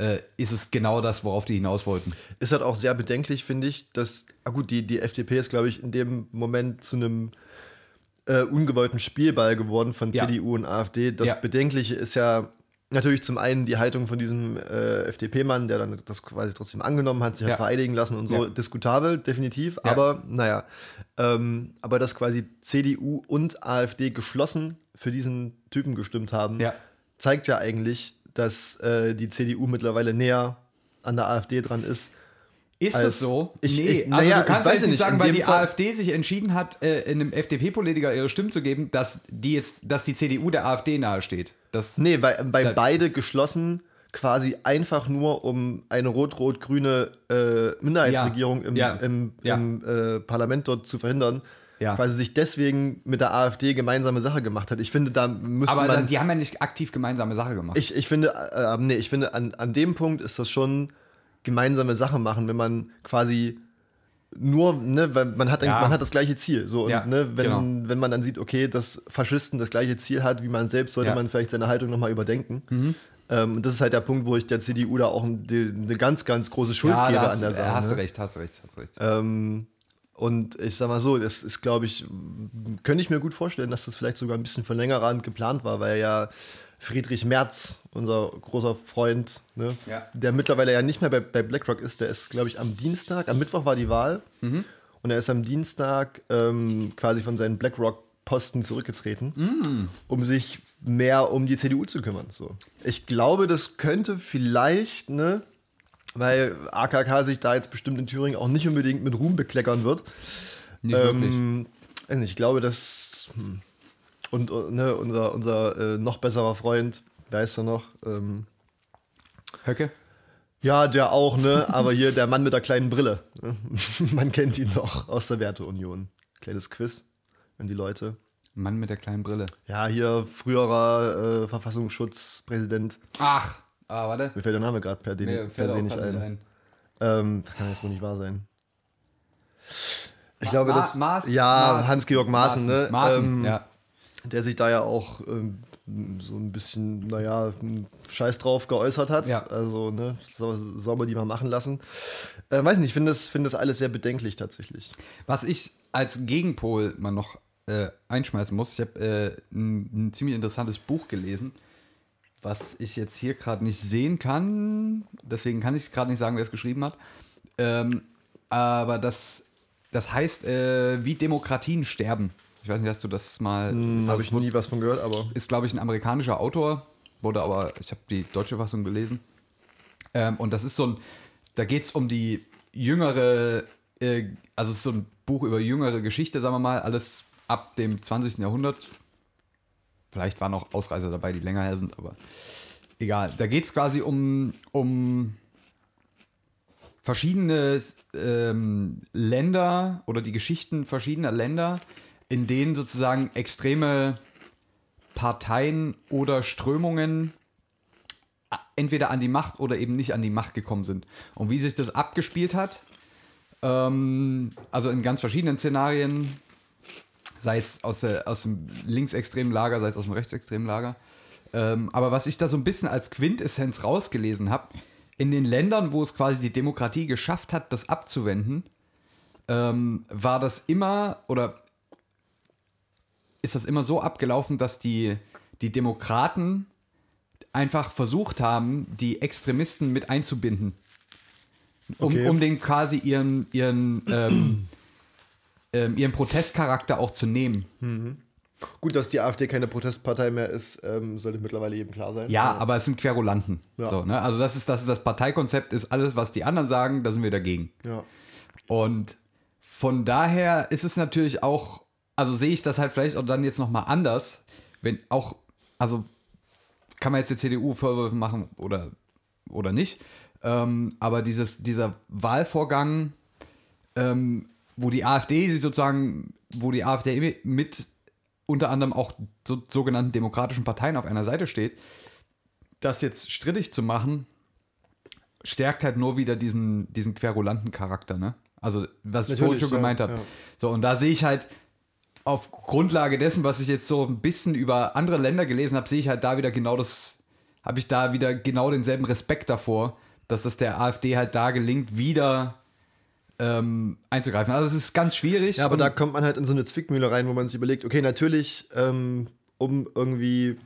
äh, ist es genau das, worauf die hinaus wollten. Ist halt auch sehr bedenklich, finde ich, dass, ah gut, die, die FDP ist, glaube ich, in dem Moment zu einem äh, ungewollten Spielball geworden von Ja. CDU und AfD. Das Ja. Bedenkliche ist ja natürlich zum einen die Haltung von diesem äh, FDP-Mann, der dann das quasi trotzdem angenommen hat, sich Ja. hat vereidigen lassen und so, diskutabel, definitiv. Aber naja, ähm, aber dass quasi CDU und AfD geschlossen für diesen Typen gestimmt haben, zeigt ja eigentlich, dass äh, die CDU mittlerweile näher an der AfD dran ist. Ist das so? ich- nee, ich- also naja, du kannst jetzt ja nicht sagen, weil die Fall- AfD sich entschieden hat, äh, einem FDP-Politiker ihre Stimme zu geben, dass die jetzt, dass die CDU der AfD nahesteht. Das, Nee, weil, weil beide geschlossen quasi einfach nur, um eine rot-rot-grüne äh, Minderheitsregierung Ja, im, ja, im, ja. im äh, Parlament dort zu verhindern, Ja. quasi sich deswegen mit der AfD gemeinsame Sache gemacht hat. Ich finde, da müsste aber man. die haben ja nicht aktiv gemeinsame Sache gemacht. ich, ich finde, äh, nee, ich finde, an, an dem Punkt ist das schon gemeinsame Sache machen, wenn man quasi nur, ne, weil man hat, Ja. man hat das gleiche Ziel. So, und Ja, ne, wenn, genau. wenn man dann sieht, okay, dass Faschisten das gleiche Ziel hat wie man selbst, sollte Ja. Mhm. man vielleicht seine Haltung nochmal überdenken. Ähm, und das ist halt der Punkt, wo ich der CDU da auch eine ganz, ganz große Schuld gebe an hast, der äh, Sache. hast du ne? recht, hast du recht, hast du recht. Ähm, und ich sag mal so, das ist, glaube ich, könnte ich mir gut vorstellen, dass das vielleicht sogar ein bisschen von längerer Hand geplant war, weil ja Friedrich Merz, unser großer Freund, ne, Ja. der mittlerweile ja nicht mehr bei, bei BlackRock ist, der ist, glaube ich, am Dienstag, am Mittwoch war die Wahl und er ist am Dienstag ähm, quasi von seinen BlackRock-Posten zurückgetreten, um sich mehr um die CDU zu kümmern. So. Ich glaube, das könnte vielleicht, ne, weil AKK sich da jetzt bestimmt in Thüringen auch nicht unbedingt mit Ruhm bekleckern wird. Nicht wirklich. Ähm, nicht, ich glaube, dass hm. und äh, ne, unser, unser äh, noch besserer Freund, wer ist er noch? Ähm, Höcke? ja, der auch, ne? Aber hier der Mann mit der kleinen Brille. (laughs) Man kennt ihn doch aus der Werteunion. Kleines Quiz an die Leute. Mann mit der kleinen Brille. Ja, hier früherer äh, Verfassungsschutzpräsident. Ach, ah, warte. Mir fällt der Name gerade per, Mir per se nicht ein. ein. Ähm, das kann jetzt wohl nicht wahr sein. Ich Ma- glaube, Ma- das. Maß- ja, Hans-Georg Maaßen, ne? Maaßen, ähm, ja. Der sich da ja auch ähm, so ein bisschen, naja, Scheiß drauf geäußert hat. Ja. Also, ne, soll, soll man die mal machen lassen. Äh, weiß nicht, ich finde das, finde das alles sehr bedenklich tatsächlich. Was ich als Gegenpol mal noch äh, einschmeißen muss, ich habe äh, ein, ein ziemlich interessantes Buch gelesen, was ich jetzt hier gerade nicht sehen kann. Deswegen kann ich gerade nicht sagen, wer es geschrieben hat. Ähm, aber das, das heißt, äh, wie Demokratien sterben. Ich weiß nicht, hast du das mal. Hm, also Habe ich nie was von gehört, aber. ist, glaube ich, ein amerikanischer Autor, wurde aber, ich habe die deutsche Fassung gelesen. Ähm, und das ist so ein, da geht es um die jüngere, äh, also es ist so ein Buch über jüngere Geschichte, sagen wir mal, alles ab dem 20. Jahrhundert. Vielleicht waren auch Ausreißer dabei, die länger her sind, aber egal. Da geht es quasi um, um verschiedene ähm, Länder oder die Geschichten verschiedener Länder, in denen sozusagen extreme Parteien oder Strömungen entweder an die Macht oder eben nicht an die Macht gekommen sind. Und wie sich das abgespielt hat, ähm, also in ganz verschiedenen Szenarien, sei es aus, der, aus dem linksextremen Lager, sei es aus dem rechtsextremen Lager. Ähm, aber was ich da so ein bisschen als Quintessenz rausgelesen habe, in den Ländern, wo es quasi die Demokratie geschafft hat, das abzuwenden, ähm, war das immer oder ist das immer so abgelaufen, dass die, die Demokraten einfach versucht haben, die Extremisten mit einzubinden. Um, Okay. um den quasi ihren, ihren, ähm, ähm, ihren Protestcharakter auch zu nehmen. Gut, dass die AfD keine Protestpartei mehr ist, ähm, sollte mittlerweile jedem klar sein. Ja, aber es sind Querulanten. Ja. So, ne? Also das ist, das ist das Parteikonzept, ist alles, was die anderen sagen, da sind wir dagegen. Ja. Und von daher ist es natürlich auch, also sehe ich das halt vielleicht auch dann jetzt nochmal anders, wenn auch, also kann man jetzt der CDU Vorwürfe machen oder oder nicht. Ähm, aber dieses, dieser Wahlvorgang, ähm, wo die AfD sich sozusagen, wo die AfD mit unter anderem auch so, sogenannten demokratischen Parteien auf einer Seite steht, das jetzt strittig zu machen, stärkt halt nur wieder diesen, diesen querulanten Charakter, ne? Also, was ich Natürlich, vorhin schon ja, gemeint habe. ja. So, und da sehe ich halt, auf Grundlage dessen, was ich jetzt so ein bisschen über andere Länder gelesen habe, sehe ich halt da wieder genau das, habe ich da wieder genau denselben Respekt davor, dass es der AfD halt da gelingt, wieder ähm, einzugreifen. Also es ist ganz schwierig. Ja, aber da kommt man halt in so eine Zwickmühle rein, wo man sich überlegt, okay, natürlich, ähm, um irgendwie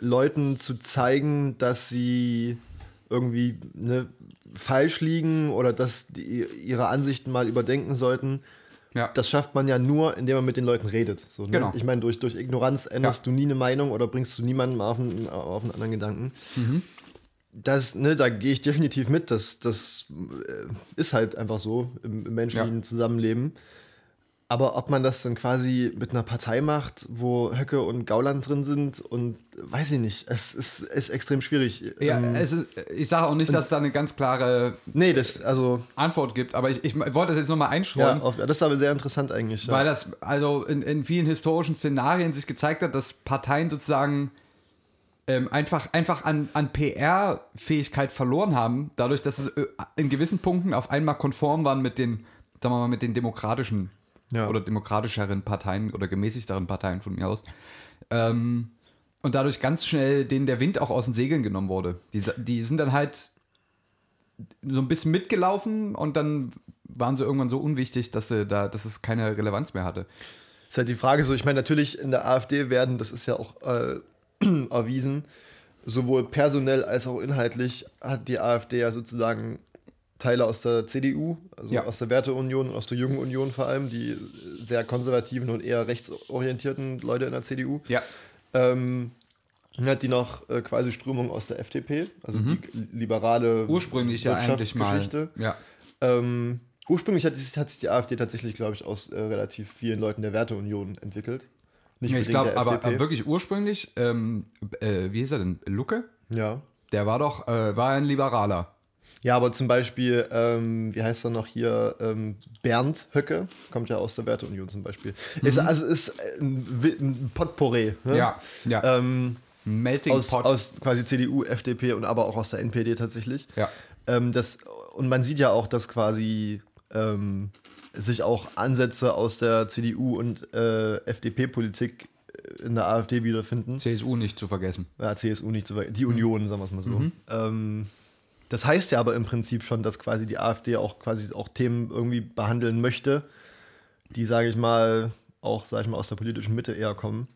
Leuten zu zeigen, dass sie irgendwie ne, falsch liegen oder dass die ihre Ansichten mal überdenken sollten. ja. Das schafft man ja nur, indem man mit den Leuten redet. So, ne? Genau. Ich meine, durch, durch Ignoranz änderst Ja. du nie eine Meinung oder bringst du niemanden auf einen, auf einen anderen Gedanken. Mhm. Das, ne, da gehe ich definitiv mit. Das, das äh, ist halt einfach so im, im menschlichen Ja. Zusammenleben. Aber ob man das dann quasi mit einer Partei macht, wo Höcke und Gauland drin sind und weiß ich nicht, es ist, ist extrem schwierig. ja, Ähm, ist, ich sage auch nicht, dass es da eine ganz klare nee, das, also, Antwort gibt, aber ich, ich wollte das jetzt nochmal ja, einstreuen. auf, das ist aber sehr interessant eigentlich. Ja. Weil das also in, in vielen historischen Szenarien sich gezeigt hat, dass Parteien sozusagen ähm, einfach, einfach an, an PR-Fähigkeit verloren haben, dadurch, dass es äh, in gewissen Punkten auf einmal konform waren mit den, sagen wir mal, mit den demokratischen Ja. oder demokratischeren Parteien oder gemäßigteren Parteien von mir aus. Ähm, und dadurch ganz schnell denen der Wind auch aus den Segeln genommen wurde. Die, die sind dann halt so ein bisschen mitgelaufen und dann waren sie irgendwann so unwichtig, dass, sie da, dass es keine Relevanz mehr hatte. Ist halt die Frage so, ich meine, natürlich in der AfD werden, das ist ja auch äh, (clears throat) erwiesen, sowohl personell als auch inhaltlich hat die AfD ja sozusagen Teile aus der CDU, also Ja. aus der Werteunion und aus der Jungen Union vor allem, die sehr konservativen und eher rechtsorientierten Leute in der CDU. Ja. Ähm, dann hat die noch äh, quasi Strömung aus der FDP, also die liberale Mhm. Ursprünglich ja eigentlich mal. Wirtschaftsgeschichte. Ja. Ähm, ursprünglich hat, sich- hat sich die AfD tatsächlich, glaube ich, aus äh, relativ vielen Leuten der Werteunion entwickelt. Nicht Nee, ich glaube, aber äh, wirklich ursprünglich, ähm, äh, wie hieß er denn? Lucke? Ja. Der war doch, äh, war ein Liberaler. Ja, aber zum Beispiel, ähm, wie heißt er noch hier? Ähm, Bernd Höcke, kommt ja aus der Werteunion zum Beispiel. Ist, also ist ein, Wi- ein Potpourri. Ne? Mhm. Ja, ja. Ähm, Melting aus, Pot. aus quasi CDU, FDP und aber auch aus der NPD tatsächlich. ja. Ähm, das, und man sieht ja auch, dass quasi ähm, sich auch Ansätze aus der CDU und äh, FDP-Politik in der AfD wiederfinden. CSU nicht zu vergessen. Ja, CSU nicht so weit. Die Union, sagen wir es mal so. Ähm, das heißt ja aber im Prinzip schon, dass quasi die AfD auch quasi auch Themen irgendwie behandeln möchte, die, sage ich mal, auch, sage ich mal, aus der politischen Mitte eher kommen.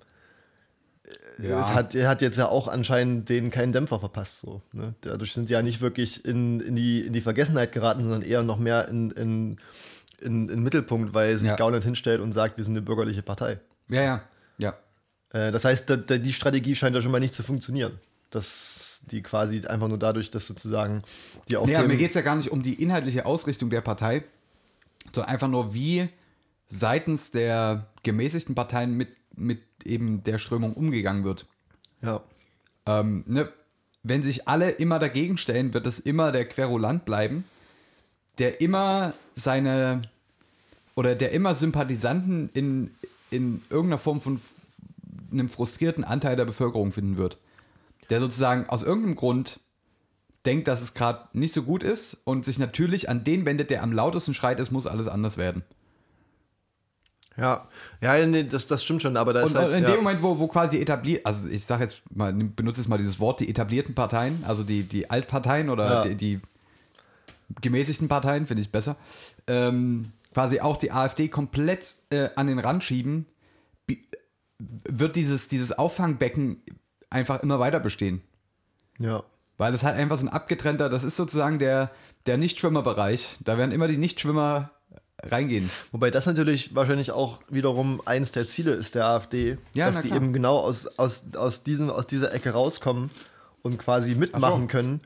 Ja. Es hat, hat jetzt ja auch anscheinend denen keinen Dämpfer verpasst. So, ne? Dadurch sind sie ja nicht wirklich in, in, die, in die Vergessenheit geraten, sondern eher noch mehr in, in, in, in den Mittelpunkt, weil sich Ja. Gauland hinstellt und sagt, wir sind eine bürgerliche Partei. ja, ja, ja. Äh, das heißt, da, da, die Strategie scheint ja schon mal nicht zu funktionieren. Dass die quasi einfach nur dadurch, dass sozusagen die auch Themen- mir geht es ja gar nicht um die inhaltliche Ausrichtung der Partei, sondern einfach nur, wie seitens der gemäßigten Parteien mit, mit eben der Strömung umgegangen wird. ja. Ähm, ne, wenn sich alle immer dagegen stellen, wird es immer der Querulant bleiben, der immer seine oder der immer Sympathisanten in, in irgendeiner Form von einem frustrierten Anteil der Bevölkerung finden wird. Der sozusagen aus irgendeinem Grund denkt, dass es gerade nicht so gut ist und sich natürlich an den wendet, der am lautesten schreit, es muss alles anders werden. Ja, ja, nee, das, das stimmt schon, aber da Und ist halt, in ja, dem Moment, wo, wo quasi die etabliert, also ich sage jetzt mal, benutze jetzt mal dieses Wort, die etablierten Parteien, also die, die Altparteien oder Ja. die, die gemäßigten Parteien, finde ich besser, ähm, quasi auch die AfD komplett äh, an den Rand schieben, wird dieses, dieses Auffangbecken einfach immer weiter bestehen. ja. Weil das halt einfach so ein abgetrennter, das ist sozusagen der, der Nichtschwimmerbereich. Da werden immer die Nichtschwimmer reingehen. Wobei das natürlich wahrscheinlich auch wiederum eins der Ziele ist der AfD, Ja, dass die klar. eben genau aus, aus, aus, diesem, aus dieser Ecke rauskommen und quasi mitmachen Ach können.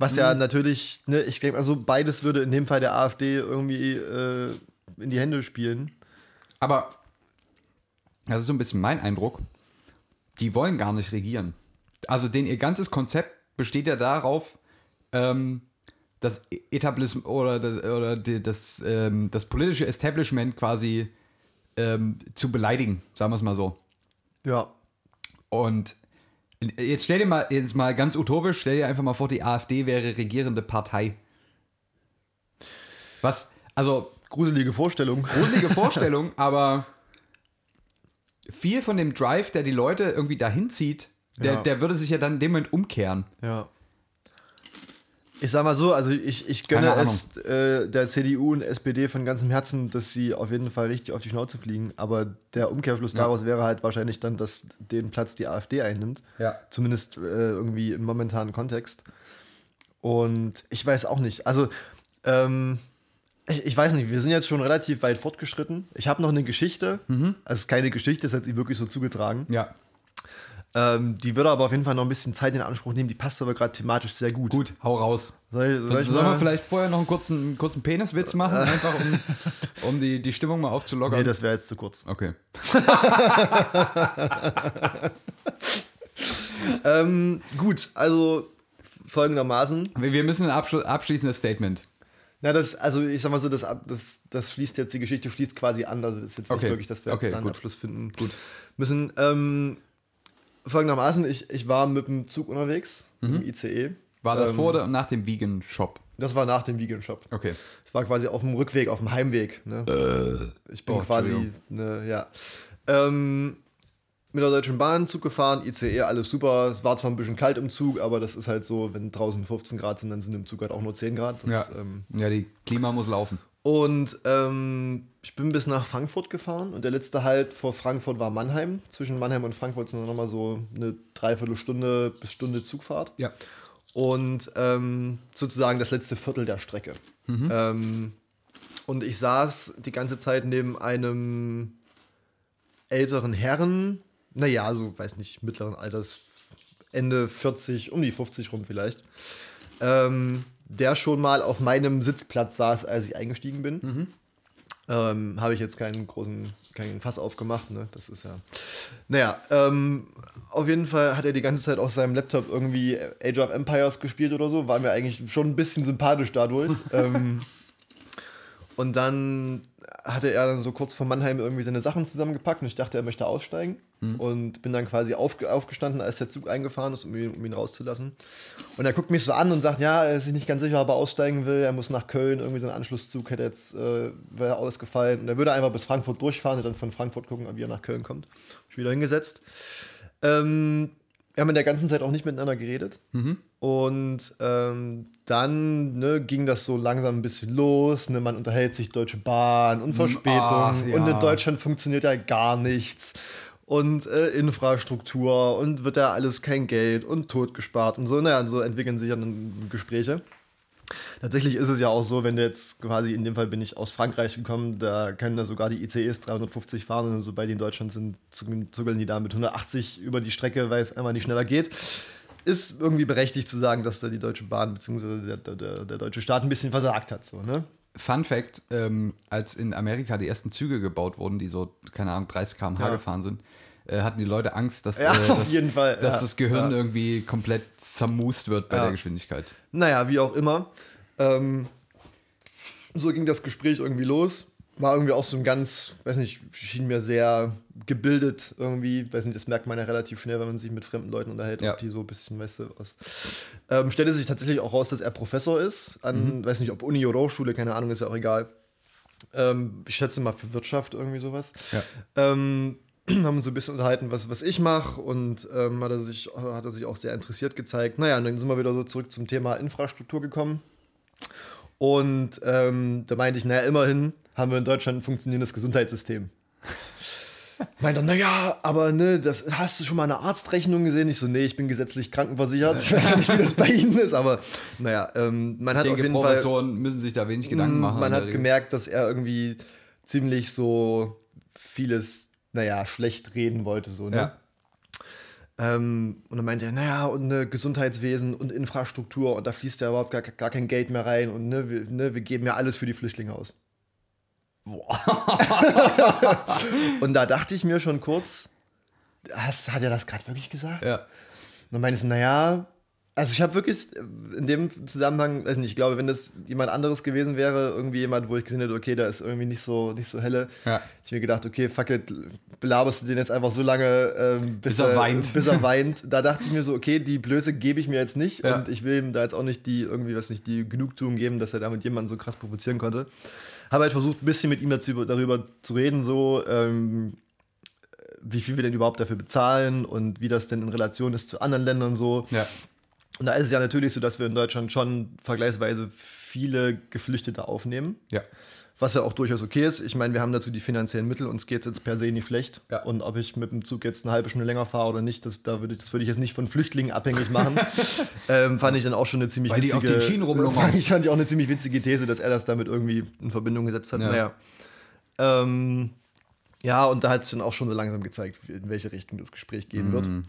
Was Mhm. ja natürlich, ne, ich denke, also beides würde in dem Fall der AfD irgendwie äh, in die Hände spielen. Aber das ist so ein bisschen mein Eindruck. Die wollen gar nicht regieren. Also den ihr ganzes Konzept besteht ja darauf, ähm, das Etablissement oder das, oder das, ähm, das politische Establishment quasi ähm, zu beleidigen, sagen wir es mal so. Ja. Und jetzt stell dir mal, jetzt mal ganz utopisch, stell dir einfach mal vor, die AfD wäre regierende Partei. Was, also Gruselige Vorstellung. gruselige (laughs) Vorstellung, aber viel von dem Drive, der die Leute irgendwie dahin zieht, der, Ja. der würde sich ja dann in dem Moment umkehren. Ja. Ich sag mal so, also ich, ich gönne es äh, der CDU und SPD von ganzem Herzen, dass sie auf jeden Fall richtig auf die Schnauze fliegen. Aber der Umkehrschluss Ja. daraus wäre halt wahrscheinlich dann, dass den Platz die AfD einnimmt. Ja. Zumindest äh, irgendwie im momentanen Kontext. Und ich weiß auch nicht. Also, ähm, ich, ich weiß nicht, wir sind jetzt schon relativ weit fortgeschritten. Ich habe noch eine Geschichte. Also, es ist keine Geschichte, es hat sich wirklich so zugetragen. Ja. Ähm, die würde aber auf jeden Fall noch ein bisschen Zeit in Anspruch nehmen. Die passt aber gerade thematisch sehr gut. Gut, hau raus. Soll, soll Sollen wir vielleicht vorher noch einen kurzen, einen kurzen Peniswitz machen, einfach um, um die, die Stimmung mal aufzulockern? Nee, das wäre jetzt zu kurz. okay. (laughs) Ähm, gut, also folgendermaßen. Wir, müssen ein abschlu abschließendes Statement. Na, das, also ich sag mal so, das, das, das schließt jetzt, die Geschichte schließt quasi an. Also das ist jetzt Okay. nicht wirklich, dass wir jetzt Okay, da einen gut. Abschluss finden müssen. Ähm, folgendermaßen, ich, ich war mit dem Zug unterwegs, Mhm. im ICE. War das Ähm, vor oder nach dem Vegan Shop? Das war nach dem Vegan Shop. Okay. Es war quasi auf dem Rückweg, auf dem Heimweg. Ne? Ich bin Oh, quasi, ne, ja. Ähm, mit der Deutschen Bahn Zug gefahren, ICE, alles super. Es war zwar ein bisschen kalt im Zug, aber das ist halt so, wenn draußen 15 Grad sind, dann sind im Zug halt auch nur 10 Grad. Das, Ja. ähm, ja, die Klima muss laufen. Und ähm, ich bin bis nach Frankfurt gefahren und der letzte Halt vor Frankfurt war Mannheim. Zwischen Mannheim und Frankfurt sind nochmal so eine Dreiviertelstunde bis Stunde Zugfahrt Ja. und ähm, sozusagen das letzte Viertel der Strecke. Ähm, und ich saß die ganze Zeit neben einem älteren Herren, naja, so weiß nicht, mittleren Alters, Ende 40, um die 50 rum vielleicht, ähm, der schon mal auf meinem Sitzplatz saß, als ich eingestiegen bin. Ähm, Habe ich jetzt keinen großen, keinen Fass aufgemacht, ne? Das ist ja. Naja, ähm, auf jeden Fall hat er die ganze Zeit auf seinem Laptop irgendwie Age of Empires gespielt oder so. War mir eigentlich schon ein bisschen sympathisch dadurch. (laughs) ähm, und dann hatte er dann so kurz vor Mannheim irgendwie seine Sachen zusammengepackt und ich dachte, er möchte aussteigen. Und bin dann quasi aufge aufgestanden, als der Zug eingefahren ist, um ihn, um ihn rauszulassen. Und er guckt mich so an und sagt, ja, er ist sich nicht ganz sicher, ob er aussteigen will. Er muss nach Köln, irgendwie sein Anschlusszug hätte jetzt, äh, wäre ausgefallen. Und er würde einfach bis Frankfurt durchfahren und dann von Frankfurt gucken, ob er nach Köln kommt. Hab ich wieder hingesetzt. Ähm, wir haben in der ganzen Zeit auch nicht miteinander geredet. Und ähm, dann ne, ging das so langsam ein bisschen los. Ne, man unterhält sich Deutsche Bahn und Verspätung. ach, ja. Und in Deutschland funktioniert ja gar nichts. Und äh, Infrastruktur und wird ja alles kein Geld und tot gespart und so. Naja, und so entwickeln sich dann Gespräche. Tatsächlich ist es ja auch so, wenn du jetzt quasi, in dem Fall bin ich aus Frankreich gekommen, da können da sogar die ICEs 350 fahren und sobald die in Deutschland sind, zug- zuckeln die da mit 180 über die Strecke, weil es einfach nicht schneller geht. Ist irgendwie berechtigt zu sagen, dass da die Deutsche Bahn bzw. Der, der, der, der deutsche Staat ein bisschen versagt hat. So, ne? Fun Fact: ähm, Als in Amerika die ersten Züge gebaut wurden, die so, keine Ahnung, 30 km/h Ja. gefahren sind, äh, hatten die Leute Angst, dass, Ja, äh, (laughs) dass, Fall, dass ja. das Gehirn Ja. irgendwie komplett zermust wird bei der Geschwindigkeit. Naja, wie auch immer. Ähm, so ging das Gespräch irgendwie los. War irgendwie auch so ein ganz, weiß nicht, schien mir sehr gebildet irgendwie. Weiß nicht, das merkt man ja relativ schnell, wenn man sich mit fremden Leuten unterhält, Ja. ob die so ein bisschen, weißt du, aus. Ähm, stellte sich tatsächlich auch raus, dass er Professor ist, an, weiß nicht, ob Uni oder Hochschule, keine Ahnung, ist ja auch egal. Ähm, ich schätze mal für Wirtschaft irgendwie sowas. Ja. Ähm, (clears throat) haben uns so ein bisschen unterhalten, was, was ich mache und ähm, hat, er sich, hat er sich auch sehr interessiert gezeigt. Naja, und dann sind wir wieder so zurück zum Thema Infrastruktur gekommen. Und ähm, da meinte ich, naja, immerhin haben wir in Deutschland ein funktionierendes Gesundheitssystem. (laughs) Meint er, naja, aber ne, das hast du schon mal eine Arztrechnung gesehen? Ich so, nee, ich bin gesetzlich krankenversichert. Ich weiß ja nicht, wie das bei Ihnen ist, aber naja, ähm, man hat auf jeden Fall. Professoren müssen sich da wenig Gedanken machen. Man hat gemerkt, dass er irgendwie ziemlich so vieles, naja, schlecht reden wollte. So, ne? Ja. Ähm, und dann meinte er, naja, und ne, Gesundheitswesen und Infrastruktur und da fließt ja überhaupt gar, gar kein Geld mehr rein und ne, wir, ne, wir geben ja alles für die Flüchtlinge aus. (laughs) und da dachte ich mir schon kurz, hast, hat er das gerade wirklich gesagt? Ja. Und dann meinte ich, naja, Also ich habe wirklich äh, in dem Zusammenhang, weiß nicht, ich glaube, wenn das jemand anderes gewesen wäre, irgendwie jemand, wo ich gesehen hätte, okay, da ist irgendwie nicht so, nicht so helle, Ja. hätte ich mir gedacht, okay, fuck it, belaberst du den jetzt einfach so lange, ähm, bis, Bis er weint. Bis er (laughs) weint. Da dachte ich mir so, okay, die Blöße gebe ich mir jetzt nicht Ja. und ich will ihm da jetzt auch nicht die, irgendwie, was nicht, die Genugtuung geben, dass er damit jemanden so krass provozieren konnte. Habe halt versucht, ein bisschen mit ihm dazu, darüber zu reden, so, ähm, wie viel wir denn überhaupt dafür bezahlen und wie das denn in Relation ist zu anderen Ländern so. Ja. Und da ist es ja natürlich so, dass wir in Deutschland schon vergleichsweise viele Geflüchtete aufnehmen. Ja. Was ja auch durchaus okay ist. Ich meine, wir haben dazu die finanziellen Mittel, uns geht es jetzt per se nicht schlecht. Ja. Und ob ich mit dem Zug jetzt eine halbe Stunde länger fahre oder nicht, das, da würde, ich- das würde ich jetzt nicht von Flüchtlingen abhängig machen. (laughs) ähm, fand ich dann auch schon eine ziemlich Weil die auf witzige. den Schienen rumlungern. (laughs) fand ich, fand ich auch eine ziemlich witzige These, dass er das damit irgendwie in Verbindung gesetzt hat. Ja. Naja. Ähm, ja, und da hat es dann auch schon so langsam gezeigt, in welche Richtung das Gespräch gehen wird. Mhm.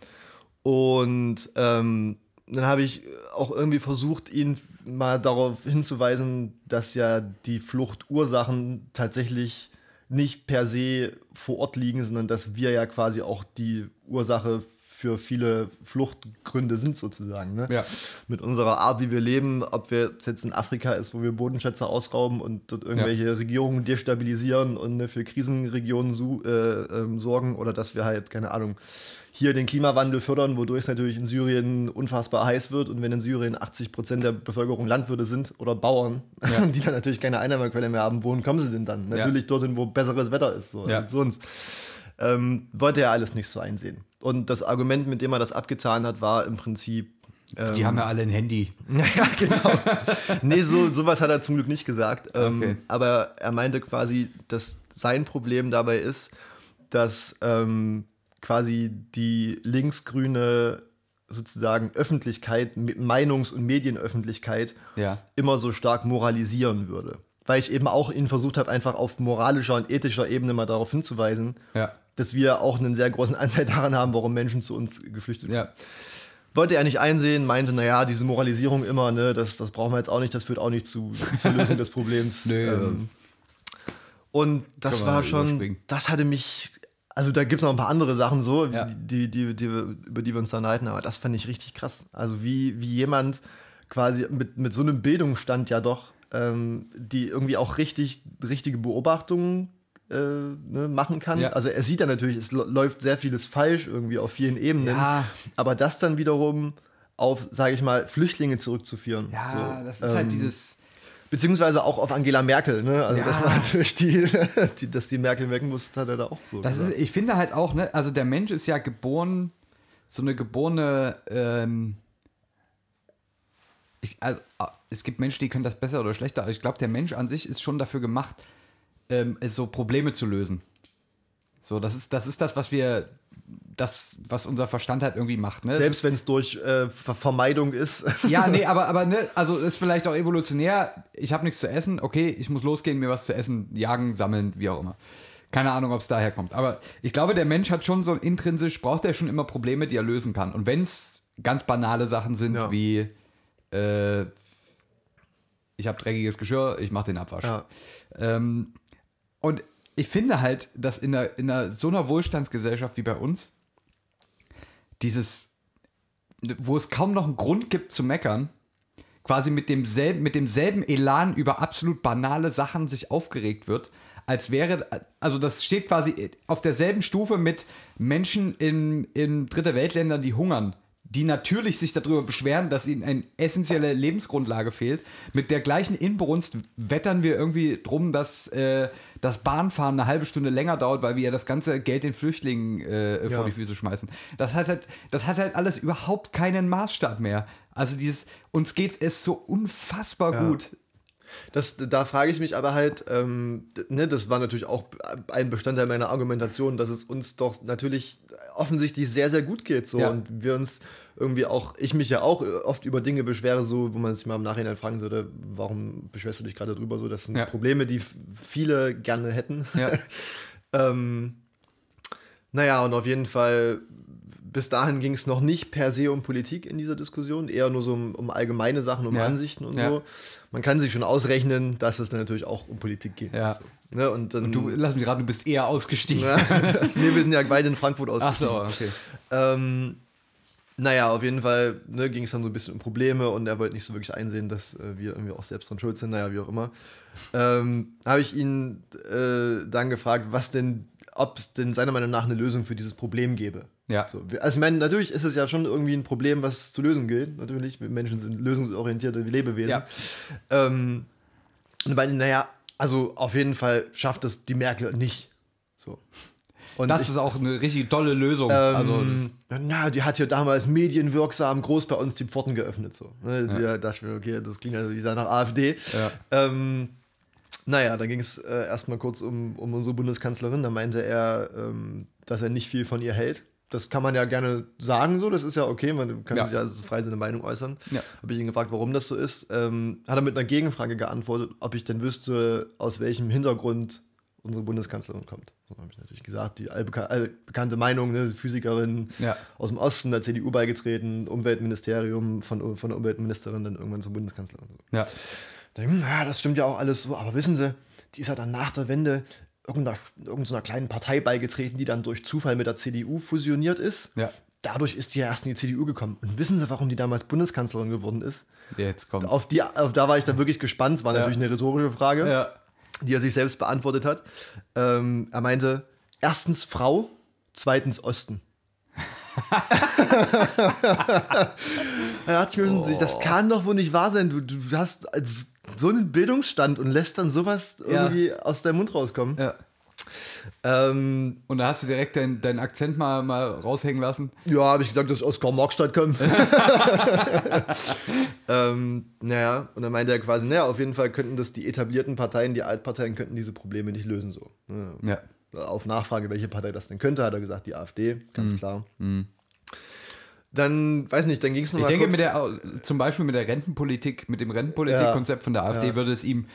Und ähm, dann habe ich auch irgendwie versucht, ihn mal darauf hinzuweisen, dass ja die Fluchtursachen tatsächlich nicht per se vor Ort liegen, sondern dass wir ja quasi auch die Ursache für viele Fluchtgründe sind sozusagen. Ne? Ja. Mit unserer Art, wie wir leben, ob wir jetzt in Afrika ist, wo wir Bodenschätze ausrauben und dort irgendwelche Regierungen destabilisieren und ne, für Krisenregionen su- äh, ähm, sorgen oder dass wir halt, keine Ahnung, hier den Klimawandel fördern, wodurch es natürlich in Syrien unfassbar heiß wird und wenn in Syrien 80 Prozent der Bevölkerung Landwirte sind oder Bauern, (laughs) die dann natürlich keine Einnahmequelle mehr haben, wohin kommen sie denn dann? Natürlich dorthin, wo besseres Wetter ist, so Ja. sonst. Ähm, wollte er alles nicht so einsehen. Und das Argument, mit dem er das abgetan hat, war im Prinzip. ähm, Die haben ja alle ein Handy. (laughs) ja, genau. nee, so, sowas hat er zum Glück nicht gesagt. Ähm, Okay. Aber er meinte quasi, dass sein Problem dabei ist, dass ähm, quasi die linksgrüne sozusagen Öffentlichkeit, Meinungs- und Medienöffentlichkeit Ja. immer so stark moralisieren würde. Weil ich eben auch ihn versucht habe, einfach auf moralischer und ethischer Ebene mal darauf hinzuweisen, Ja. Dass wir auch einen sehr großen Anteil daran haben, warum Menschen zu uns geflüchtet sind. Ja. Wollte er nicht einsehen, meinte, naja, diese Moralisierung immer, ne, das, das brauchen wir jetzt auch nicht, das führt auch nicht zu, zur (laughs) Lösung des Problems. Nö. Ähm, und das war schon, das hatte mich, also da gibt es noch ein paar andere Sachen so, Ja. die, die, die, über die wir uns dann halten, aber das fand ich richtig krass. Also wie, wie jemand quasi mit, mit so einem Bildungsstand ja doch, ähm, die irgendwie auch richtig, richtige Beobachtungen äh, ne, machen kann. Ja. Also er sieht ja natürlich, es läuft sehr vieles falsch irgendwie auf vielen Ebenen. Ja. Aber das dann wiederum auf, sage ich mal, Flüchtlinge zurückzuführen. Ja, So, das ist ähm, halt dieses. Beziehungsweise auch auf Angela Merkel, ne? Also Ja. dass man (laughs) natürlich die, die, dass die Merkel weg muss, hat er da auch so. Das gesagt. ist, ich finde halt auch, ne, also der Mensch ist ja geboren, so eine geborene, ähm, ich, also, ah, es gibt Menschen, die können das besser oder schlechter, aber ich glaube, der Mensch an sich ist schon dafür gemacht, ähm, so Probleme zu lösen. So, das ist, das ist das, was wir, das, was unser Verstand halt irgendwie macht. Ne? Selbst wenn es durch äh, Ver Vermeidung ist. Ja, (laughs) nee, aber, aber ne, also ist vielleicht auch evolutionär. Ich habe nichts zu essen, okay, ich muss losgehen, mir was zu essen, jagen, sammeln, wie auch immer. Keine Ahnung, ob es daher kommt. Aber ich glaube, der Mensch hat schon so intrinsisch, braucht er schon immer Probleme, die er lösen kann. Und wenn es ganz banale Sachen sind, Ja. wie äh, ich habe dreckiges Geschirr, ich mache den Abwasch. Ja. Ähm, und ich finde halt, dass in, einer, in einer, so einer Wohlstandsgesellschaft wie bei uns, dieses, wo es kaum noch einen Grund gibt zu meckern, quasi mit demselben, mit demselben Elan über absolut banale Sachen sich aufgeregt wird, als wäre, also das steht quasi auf derselben Stufe mit Menschen in, in dritte Weltländern, die hungern, die natürlich sich darüber beschweren, dass ihnen eine essentielle Lebensgrundlage fehlt. Mit der gleichen Inbrunst wettern wir irgendwie drum, dass äh, das Bahnfahren eine halbe Stunde länger dauert, weil wir ja das ganze Geld den Flüchtlingen äh, vor Ja. die Füße schmeißen. Das hat halt, das hat halt alles überhaupt keinen Maßstab mehr. Also dieses, uns geht es so unfassbar Ja. gut. Das, da frage ich mich aber halt, ähm, ne, das war natürlich auch ein Bestandteil meiner Argumentation, dass es uns doch natürlich offensichtlich sehr, sehr gut geht. So, Ja. Und wir uns irgendwie auch, ich mich ja auch oft über Dinge beschwere, so, wo man sich mal im Nachhinein fragen sollte, warum beschwerst du dich gerade drüber? So, das sind Ja. Probleme, die viele gerne hätten. Ja. (laughs) ähm, naja, und auf jeden Fall, bis dahin ging es noch nicht per se um Politik in dieser Diskussion, eher nur so um, um allgemeine Sachen, um Ja. Ansichten und Ja. so. Man kann sich schon ausrechnen, dass es dann natürlich auch um Politik geht. Ja. So, ne? Und dann, Du, lass mich raten, du bist eher ausgestiegen. Nee, (laughs) (laughs) wir sind ja beide in Frankfurt Ach ausgestiegen. so, okay. Ähm, Naja, auf jeden Fall ne, ging es dann so ein bisschen um Probleme und er wollte nicht so wirklich einsehen, dass äh, wir irgendwie auch selbst dran schuld sind, naja, wie auch immer. Ähm, habe ich ihn äh, dann gefragt, was denn, ob es denn seiner Meinung nach eine Lösung für dieses Problem gäbe. Ja. So, also ich meine, natürlich ist es ja schon irgendwie ein Problem, was zu lösen gilt. Natürlich, wir Menschen sind lösungsorientierte Lebewesen. Ja. Ähm, und bei naja, also auf jeden Fall schafft es die Merkel nicht. So. Und Das ich- ist auch eine richtig tolle Lösung. ähm, also, na, die hat ja damals medienwirksam groß bei uns die Pforten geöffnet. So. Ne, Da dachte ich mir, okay, das klingt also wie gesagt nach AfD. Ja. Ähm, naja, dann ging es äh, erstmal kurz um, um unsere Bundeskanzlerin. Da meinte er, ähm, dass er nicht viel von ihr hält. Das kann man ja gerne sagen, so, das ist ja okay, man kann Ja. sich ja frei seine Meinung äußern. Ja. Habe ich ihn gefragt, warum das so ist. Ähm, hat er mit einer Gegenfrage geantwortet, ob ich denn wüsste, aus welchem Hintergrund unsere Bundeskanzlerin kommt. So habe ich natürlich gesagt, die allbeka allbekannte Meinung, ne, Physikerin Ja. aus dem Osten, der CDU beigetreten, Umweltministerium, von, von der Umweltministerin dann irgendwann zur Bundeskanzlerin. ja. Da, ja, das stimmt ja auch alles so, aber wissen Sie, die ist ja dann nach der Wende irgendeiner, irgendeiner kleinen Partei beigetreten, die dann durch Zufall mit der CDU fusioniert ist. Ja. Dadurch ist die ja erst in die CDU gekommen. Und wissen Sie, warum die damals Bundeskanzlerin geworden ist? Jetzt kommt. Auf die, auf, da war ich dann wirklich gespannt. Es war Ja. natürlich eine rhetorische Frage, Ja. die er sich selbst beantwortet hat. Ähm, er meinte, erstens Frau, zweitens Osten. da dachte ich mir, schon, das kann doch wohl nicht wahr sein. Du, du hast als so einen Bildungsstand und lässt dann sowas Ja. irgendwie aus deinem Mund rauskommen. ja. Ähm, Und da hast du direkt deinen deinen Akzent mal, mal raushängen lassen. ja, habe ich gesagt, dass ich aus Karl-Marx-Stadt komme. (laughs) ähm, naja, und dann meinte er quasi, naja, auf jeden Fall könnten das die etablierten Parteien, die Altparteien könnten diese Probleme nicht lösen so. Ja. Auf Nachfrage, welche Partei das denn könnte, hat er gesagt, die AfD, Mhm. ganz klar. Dann, weiß nicht, dann ging es Ich nochmal denke, kurz. mit der, zum Beispiel mit der Rentenpolitik, mit dem Rentenpolitikkonzept von der AfD Ja. würde es ihm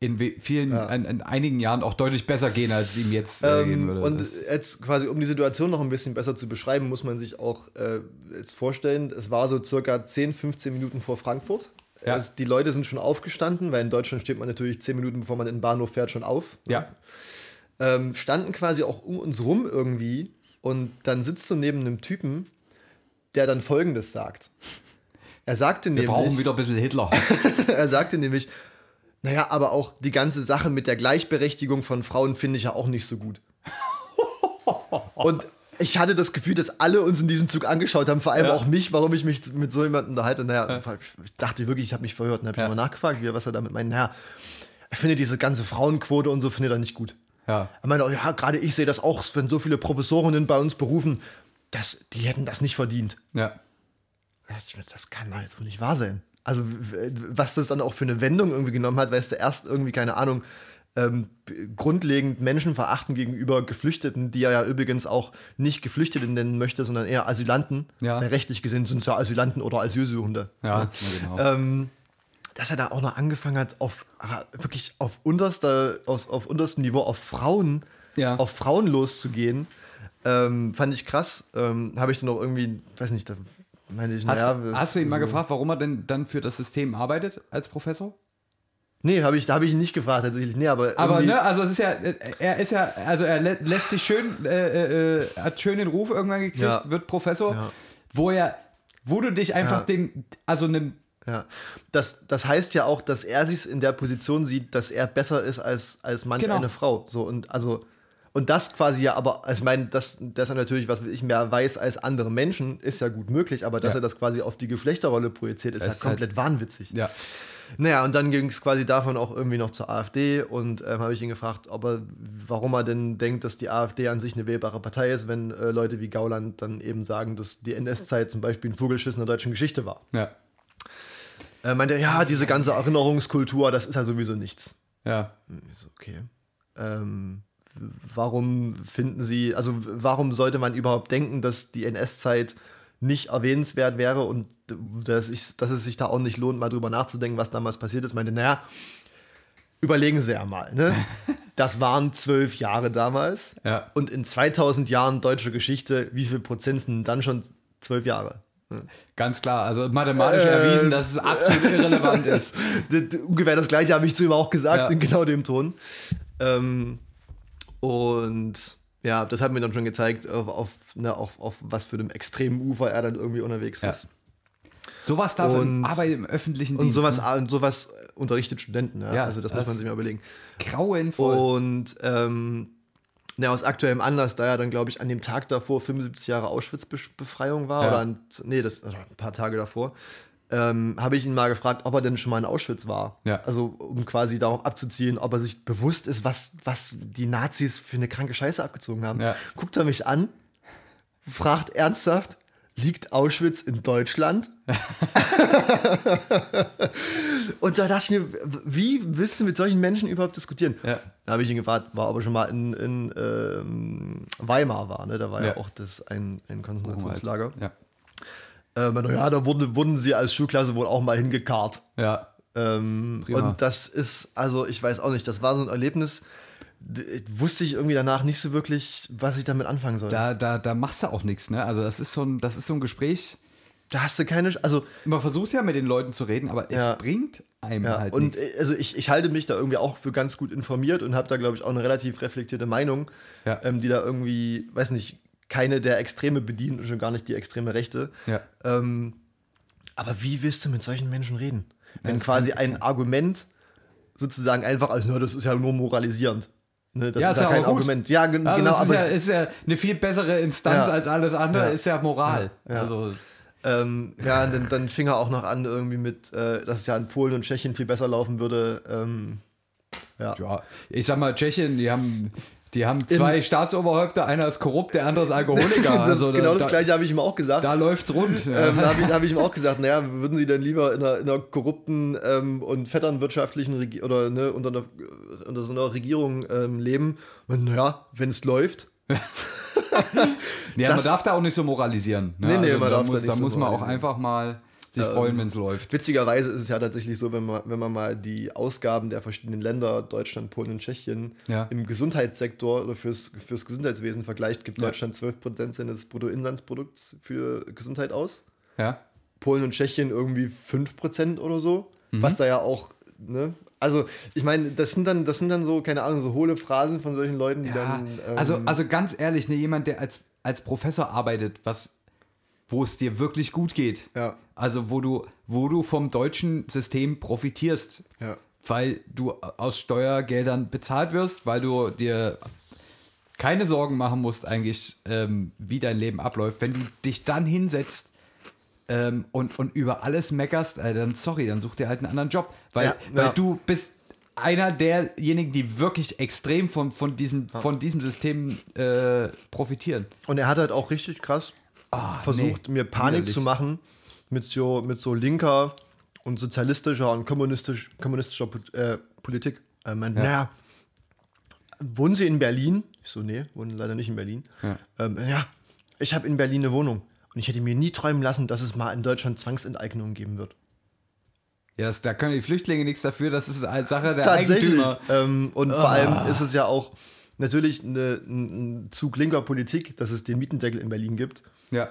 in vielen, Ja. in, in einigen Jahren auch deutlich besser gehen, als es ihm jetzt äh, gehen Ähm, würde. und Das- jetzt quasi, um die Situation noch ein bisschen besser zu beschreiben, muss man sich auch äh, jetzt vorstellen, es war so circa 10, 15 Minuten vor Frankfurt. Ja. Also die Leute sind schon aufgestanden, weil in Deutschland steht man natürlich 10 Minuten, bevor man in den Bahnhof fährt, schon auf. ja. Ähm, standen quasi auch um uns rum irgendwie und dann sitzt du neben einem Typen, der dann Folgendes sagt. Er sagte Wir nämlich, brauchen wieder ein bisschen Hitler. (laughs) er sagte nämlich, naja, aber auch die ganze Sache mit der Gleichberechtigung von Frauen finde ich ja auch nicht so gut. (laughs) Und ich hatte das Gefühl, dass alle uns in diesem Zug angeschaut haben, vor allem Ja. auch mich, warum ich mich mit so jemandem unterhalte. Naja, ich dachte wirklich, ich habe mich verhört und habe Ja. mal nachgefragt, wie er- was er damit meint. Naja, er findet diese ganze Frauenquote und so findet er nicht gut. ja. Er meinte, ja, gerade ich sehe das auch, wenn so viele Professorinnen bei uns berufen, das, die hätten das nicht verdient. Ja. Ja, Das kann doch jetzt wohl nicht wahr sein. Also, was das dann auch für eine Wendung irgendwie genommen hat, weißt du, erst irgendwie, keine Ahnung, ähm, grundlegend Menschen verachten gegenüber Geflüchteten, die er ja übrigens auch nicht Geflüchtete nennen möchte, sondern eher Asylanten. Ja. Rechtlich gesehen sind es ja Asylanten oder Asylsuchende. Ja, genau. Ähm, dass er da auch noch angefangen hat, auf wirklich auf unterster, aus, auf unterstem Niveau auf Frauen, Ja. auf Frauen loszugehen, ähm, fand ich krass. Ähm, Habe ich dann auch irgendwie, weiß nicht, da meine ich, Hast, naja, du, hast du ihn mal so- gefragt, warum er denn dann für das System arbeitet als Professor? Nee, habe ich, da habe ich ihn nicht gefragt tatsächlich. Nee, aber, Aber ne, also es ist ja, äh, er ist ja, also er lä lässt sich schön, äh, äh, hat schön den Ruf irgendwann gekriegt, Ja. wird Professor, Ja. wo er, wo du dich einfach Ja. dem, also einem, Ja, das, das heißt ja auch, dass er sich in der Position sieht, dass er besser ist als, als manch Genau. eine Frau. So und also und das quasi ja, aber also ich meine, dass, dass er natürlich, was ich mehr weiß als andere Menschen, ist ja gut möglich, aber dass Ja. er das quasi auf die Geschlechterrolle projiziert, ist ja ist halt- komplett wahnwitzig. ja, Naja, und dann ging es quasi davon auch irgendwie noch zur AfD und ähm, habe ich ihn gefragt, ob er, warum er denn denkt, dass die AfD an sich eine wählbare Partei ist, wenn äh, Leute wie Gauland dann eben sagen, dass die NS-Zeit zum Beispiel ein Vogelschiss in der deutschen Geschichte war. ja, Er meinte, ja, diese ganze Erinnerungskultur, das ist ja sowieso nichts. ja, Ich so, okay. Ähm, warum finden Sie, also warum sollte man überhaupt denken, dass die NS-Zeit nicht erwähnenswert wäre und dass, ich, dass es sich da auch nicht lohnt, mal drüber nachzudenken, was damals passiert ist? Meinte, naja, überlegen Sie ja mal, ne? (laughs) Das waren zwölf Jahre damals. Ja. Und in 2000 Jahren deutsche Geschichte, wie viel Prozent sind dann schon zwölf Jahre? ganz klar, also mathematisch Äh, erwiesen, dass es absolut irrelevant ist. (laughs) Ungefähr das gleiche habe ich zu ihm auch gesagt, Ja. in genau dem Ton. Ähm, und Ja, das hat mir dann schon gezeigt, auf, auf, ne, auf, auf was für einem extremen Ufer er dann irgendwie unterwegs Ja. ist. Sowas darf Und- Arbeit im öffentlichen Und Dienst. sowas, ne? und sowas unterrichtet Studenten. Ja? Ja, also das, muss das- man sich mal überlegen. grauenvoll. Und ähm, ja, aus aktuellem Anlass, da ja dann, glaube ich, an dem Tag davor 75 Jahre Auschwitz-Befreiung war, Ja. oder an, nee, das oder ein paar Tage davor, ähm, habe ich ihn mal gefragt, ob er denn schon mal in Auschwitz war. Ja. Also, um quasi darauf abzuziehen, ob er sich bewusst ist, was, was die Nazis für eine kranke Scheiße abgezogen haben. Ja. Guckt er mich an, fragt ernsthaft, liegt Auschwitz in Deutschland? (laughs) Und da dachte ich mir, wie willst du mit solchen Menschen überhaupt diskutieren? Ja. Da habe ich ihn gefragt, war aber schon mal in, in ähm, Weimar war, ne? Da war ja, Ja. auch das ein, ein Konzentrationslager. Ja. Äh, meinte, ja, da wurden, wurden sie als Schulklasse wohl auch mal hingekarrt. ja. Ähm, Prima. und das ist, also ich weiß auch nicht, das war so ein Erlebnis, d- wusste ich irgendwie danach nicht so wirklich, was ich damit anfangen soll. Da, Da, da, da machst du auch nichts, ne? Also das ist so ein, das ist so ein Gespräch. hast du keine, also Man versucht ja mit den Leuten zu reden, aber Ja. es bringt einem Ja, halt und nichts. äh, also ich, ich halte mich da irgendwie auch für ganz gut informiert und habe da, glaube ich, auch eine relativ reflektierte Meinung, Ja. ähm, die da irgendwie, weiß nicht, keine der Extreme bedient und schon gar nicht die extreme Rechte. Ja. Ähm, aber wie willst du mit solchen Menschen reden? Wenn das quasi ein Argument sozusagen einfach als, na, das ist ja nur moralisierend. Ne, das Ja, ist ist ja ja kein. Argument. Ja, Also genau, es ist, aber ja, ist ja eine viel bessere Instanz Ja. als alles andere, Ja. ist ja Moral. Ja. Also Ähm, ja, und dann, dann fing er auch noch an, irgendwie mit, äh, dass es ja in Polen und Tschechien viel besser laufen würde. Ähm, ja. ja, ich sag mal, Tschechien, die haben, die haben zwei Staatsoberhäupter, einer ist korrupt, der andere ist Alkoholiker. (laughs) das, also genau da, das gleiche habe ich ihm auch gesagt. Da läuft's rund. Ja. Ähm, da habe ich, da hab ich ihm auch gesagt, naja, würden Sie denn lieber in einer, in einer korrupten ähm, und vetternwirtschaftlichen Regi oder ne, unter, einer, unter so einer Regierung ähm, leben? Und naja, wenn es läuft. (laughs) ja, (laughs) das- man darf da auch nicht so moralisieren. Ne? Nee, nee, also man da darf da muss, nicht da so muss man auch einfach mal sich freuen, wenn es läuft. Witzigerweise ist es ja tatsächlich so, wenn man, wenn man mal die Ausgaben der verschiedenen Länder, Deutschland, Polen und Tschechien, Ja. im Gesundheitssektor oder fürs, fürs Gesundheitswesen vergleicht, gibt Ja. Deutschland 12% seines Bruttoinlandsprodukts für Gesundheit aus. Ja. Polen und Tschechien irgendwie 5% oder so, Mhm. was da ja auch, ne? Also, ich meine, das sind dann, das sind dann so, keine Ahnung, so hohle Phrasen von solchen Leuten, die Ja, dann. ähm, also, also ganz ehrlich, ne, jemand, der als, als Professor arbeitet, was, wo es dir wirklich gut geht. Ja. Also wo du, wo du vom deutschen System profitierst, Ja. weil du aus Steuergeldern bezahlt wirst, weil du dir keine Sorgen machen musst eigentlich, ähm, wie dein Leben abläuft. Wenn du dich dann hinsetzt ähm, und, und über alles meckerst, äh, dann sorry, dann such dir halt einen anderen Job. Weil, Ja, weil du bist einer derjenigen, die wirklich extrem von, von, diesem, von diesem System äh, profitieren. Und er hat halt auch richtig krass versucht, nee, mir Panik widerlich. zu machen mit so, mit so linker und sozialistischer und kommunistisch, kommunistischer äh, Politik. Er meint, Ja. naja, wohnen Sie in Berlin? Ich so, nee, wohnen leider nicht in Berlin. Ja. Ähm, ja, ich habe in Berlin eine Wohnung. Und ich hätte mir nie träumen lassen, dass es mal in Deutschland Zwangsenteignungen geben wird. Ja, das, da können die Flüchtlinge nichts dafür, das ist eine Sache der Tatsächlich. Eigentümer. Ähm, und vor allem ist es ja auch natürlich eine, ein Zug linker Politik, dass es den Mietendeckel in Berlin gibt. Ja.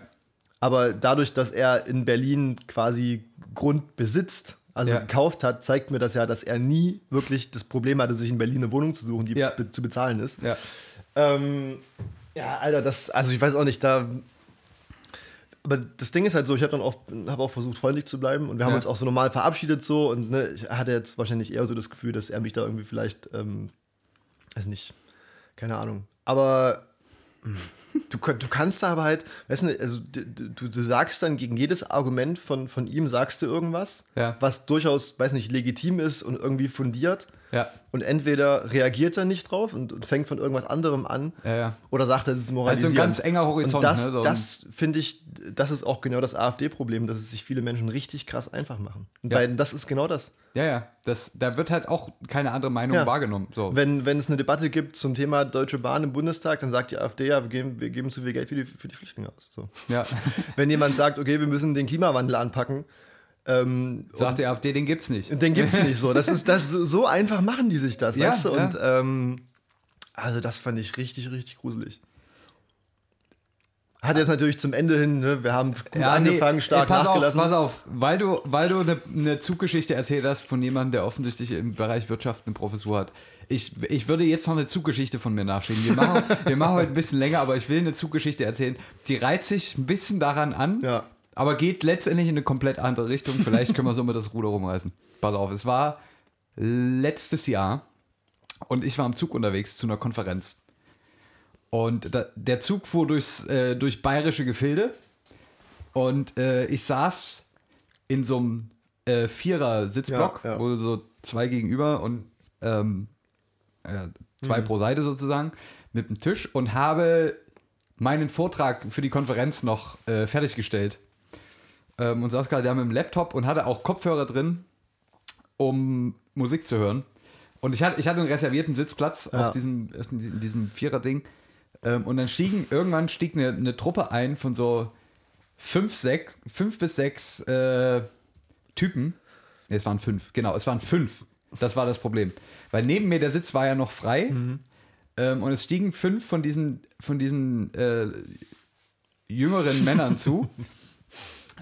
Aber dadurch, dass er in Berlin quasi Grund besitzt, also Ja. gekauft hat, zeigt mir das ja, dass er nie wirklich das Problem hatte, sich in Berlin eine Wohnung zu suchen, die Ja. zu bezahlen ist. Ja. Ähm, ja, Alter, das, also ich weiß auch nicht, da. Aber das Ding ist halt so, ich habe dann auch, habe auch versucht, freundlich zu bleiben und wir haben Ja. uns auch so normal verabschiedet so und ne, ich hatte jetzt wahrscheinlich eher so das Gefühl, dass er mich da irgendwie vielleicht, ähm, weiß nicht, keine Ahnung. Aber hm, du, du kannst da aber halt, weißt du, also du, du, du sagst dann gegen jedes Argument von, von ihm, sagst du irgendwas, Ja. was durchaus, weiß nicht, legitim ist und irgendwie fundiert. Ja. Und entweder reagiert er nicht drauf und, und fängt von irgendwas anderem an, Ja, ja. oder sagt er, es ist moralisierend. Also ein ganz enger Horizont, Und das, ne, so das finde ich, das ist auch genau das AfD-Problem, dass es sich viele Menschen richtig krass einfach machen. Und Ja. bei, das ist genau das. Ja, ja. Das, da wird halt auch keine andere Meinung Ja. wahrgenommen. So. Wenn, wenn es eine Debatte gibt zum Thema Deutsche Bahn im Bundestag, dann sagt die AfD, ja, wir geben, wir geben zu viel Geld für die, für die Flüchtlinge aus. So. Ja. (laughs) Wenn jemand sagt, okay, wir müssen den Klimawandel anpacken, ähm, Sagt die AfD, den gibt's nicht. Den gibt's nicht so. Das ist das (laughs) so einfach machen die sich das, Ja, weißt du? ja. Und ähm, also das fand ich richtig, richtig gruselig. Hat jetzt natürlich zum Ende hin, ne, wir haben gut Ja, nee, angefangen, stark ey, pass nachgelassen. Auf, pass auf, weil du, weil du eine, eine Zuggeschichte erzählt hast von jemandem, der offensichtlich im Bereich Wirtschaft eine Professur hat. Ich, ich würde jetzt noch eine Zuggeschichte von mir nachschieben. Wir machen, (laughs) wir machen heute ein bisschen länger, aber ich will eine Zuggeschichte erzählen. Die reizt sich ein bisschen daran an, Ja. Aber geht letztendlich in eine komplett andere Richtung. Vielleicht können wir somit das Ruder rumreißen. Pass auf, es war letztes Jahr und ich war im Zug unterwegs zu einer Konferenz. Und da, der Zug fuhr durchs, äh, durch bayerische Gefilde und äh, ich saß in so einem äh, Vierer-Sitzblock, Ja, ja. wo so zwei gegenüber und ähm, äh, zwei Mhm. pro Seite sozusagen mit dem Tisch und habe meinen Vortrag für die Konferenz noch äh, fertiggestellt. Ähm, und saß gerade da mit dem Laptop und hatte auch Kopfhörer drin, um Musik zu hören. Und ich hatte, ich hatte einen reservierten Sitzplatz Ja. auf diesem, in diesem Vierer-Ding. Ähm, und dann stiegen, irgendwann stieg eine, eine Truppe ein von so fünf, sechs, fünf bis sechs äh, Typen. Nee, es waren fünf, genau, es waren fünf. Das war das Problem. Weil neben mir der Sitz war ja noch frei. Ähm, und es stiegen fünf von diesen, von diesen äh, jüngeren Männern zu. (laughs)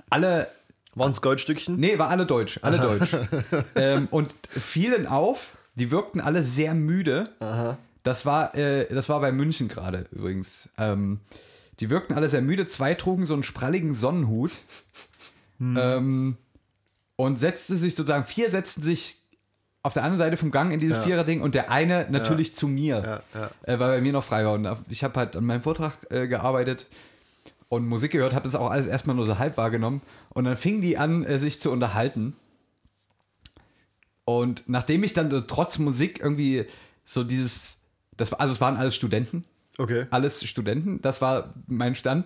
Alle Waren es Goldstückchen? Nee, war alle deutsch, alle deutsch. (laughs) ähm, und fielen auf, die wirkten alle sehr müde. Das war, äh, das war bei München gerade übrigens. Ähm, die wirkten alle sehr müde. Zwei trugen so einen spralligen Sonnenhut. Ähm, und setzte sich sozusagen, vier setzten sich auf der anderen Seite vom Gang in dieses Ja. Vierer-Ding und der eine natürlich zu mir, Ja, ja. Äh, weil bei mir noch frei war. Und ich habe halt an meinem Vortrag äh, gearbeitet und Musik gehört, habe das auch alles erstmal nur so halb wahrgenommen. Und dann fingen die an, äh, sich zu unterhalten. Und nachdem ich dann so trotz Musik irgendwie so dieses, das also es waren alles Studenten, Okay. alles Studenten, das war mein Stand.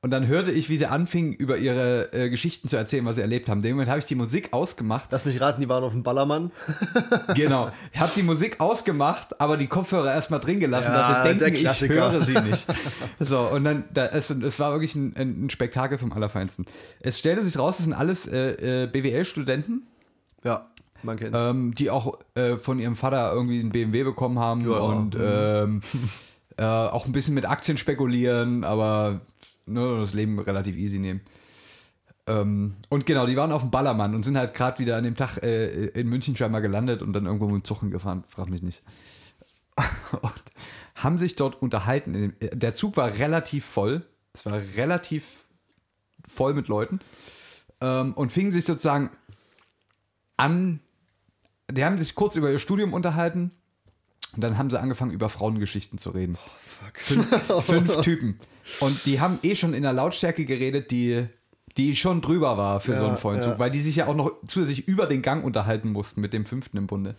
Und dann hörte ich, wie sie anfingen, über ihre äh, Geschichten zu erzählen, was sie erlebt haben. In dem Moment habe ich die Musik ausgemacht. Lass mich raten, die waren auf dem Ballermann. (laughs) Genau. Ich habe die Musik ausgemacht, aber die Kopfhörer erstmal drin gelassen, Ja, dass sie denken, ich höre sie (laughs) nicht. So, und dann, da, es, es war wirklich ein, ein Spektakel vom Allerfeinsten. Es stellte sich raus, es sind alles äh, äh, BWL-Studenten, Ja, man kennt's. ähm, die auch äh, von ihrem Vater irgendwie einen BMW bekommen haben Ja. und ähm, äh, auch ein bisschen mit Aktien spekulieren, aber nur das Leben relativ easy nehmen. Ähm, und genau, die waren auf dem Ballermann und sind halt gerade wieder an dem Tag äh, in München scheinbar gelandet und dann irgendwo mit dem Zug hingefahren, frag mich nicht. (laughs) und haben sich dort unterhalten. Der Zug war relativ voll. Es war relativ voll mit Leuten. Ähm, und fingen sich sozusagen an. Die haben sich kurz über ihr Studium unterhalten. Und dann haben sie angefangen, über Frauengeschichten zu reden. Fünf, (laughs) fünf Typen. Und die haben eh schon in der Lautstärke geredet, die, die schon drüber war für so Ja, einen vollen ja. Weil die sich ja auch noch zusätzlich über den Gang unterhalten mussten mit dem fünften im Bunde.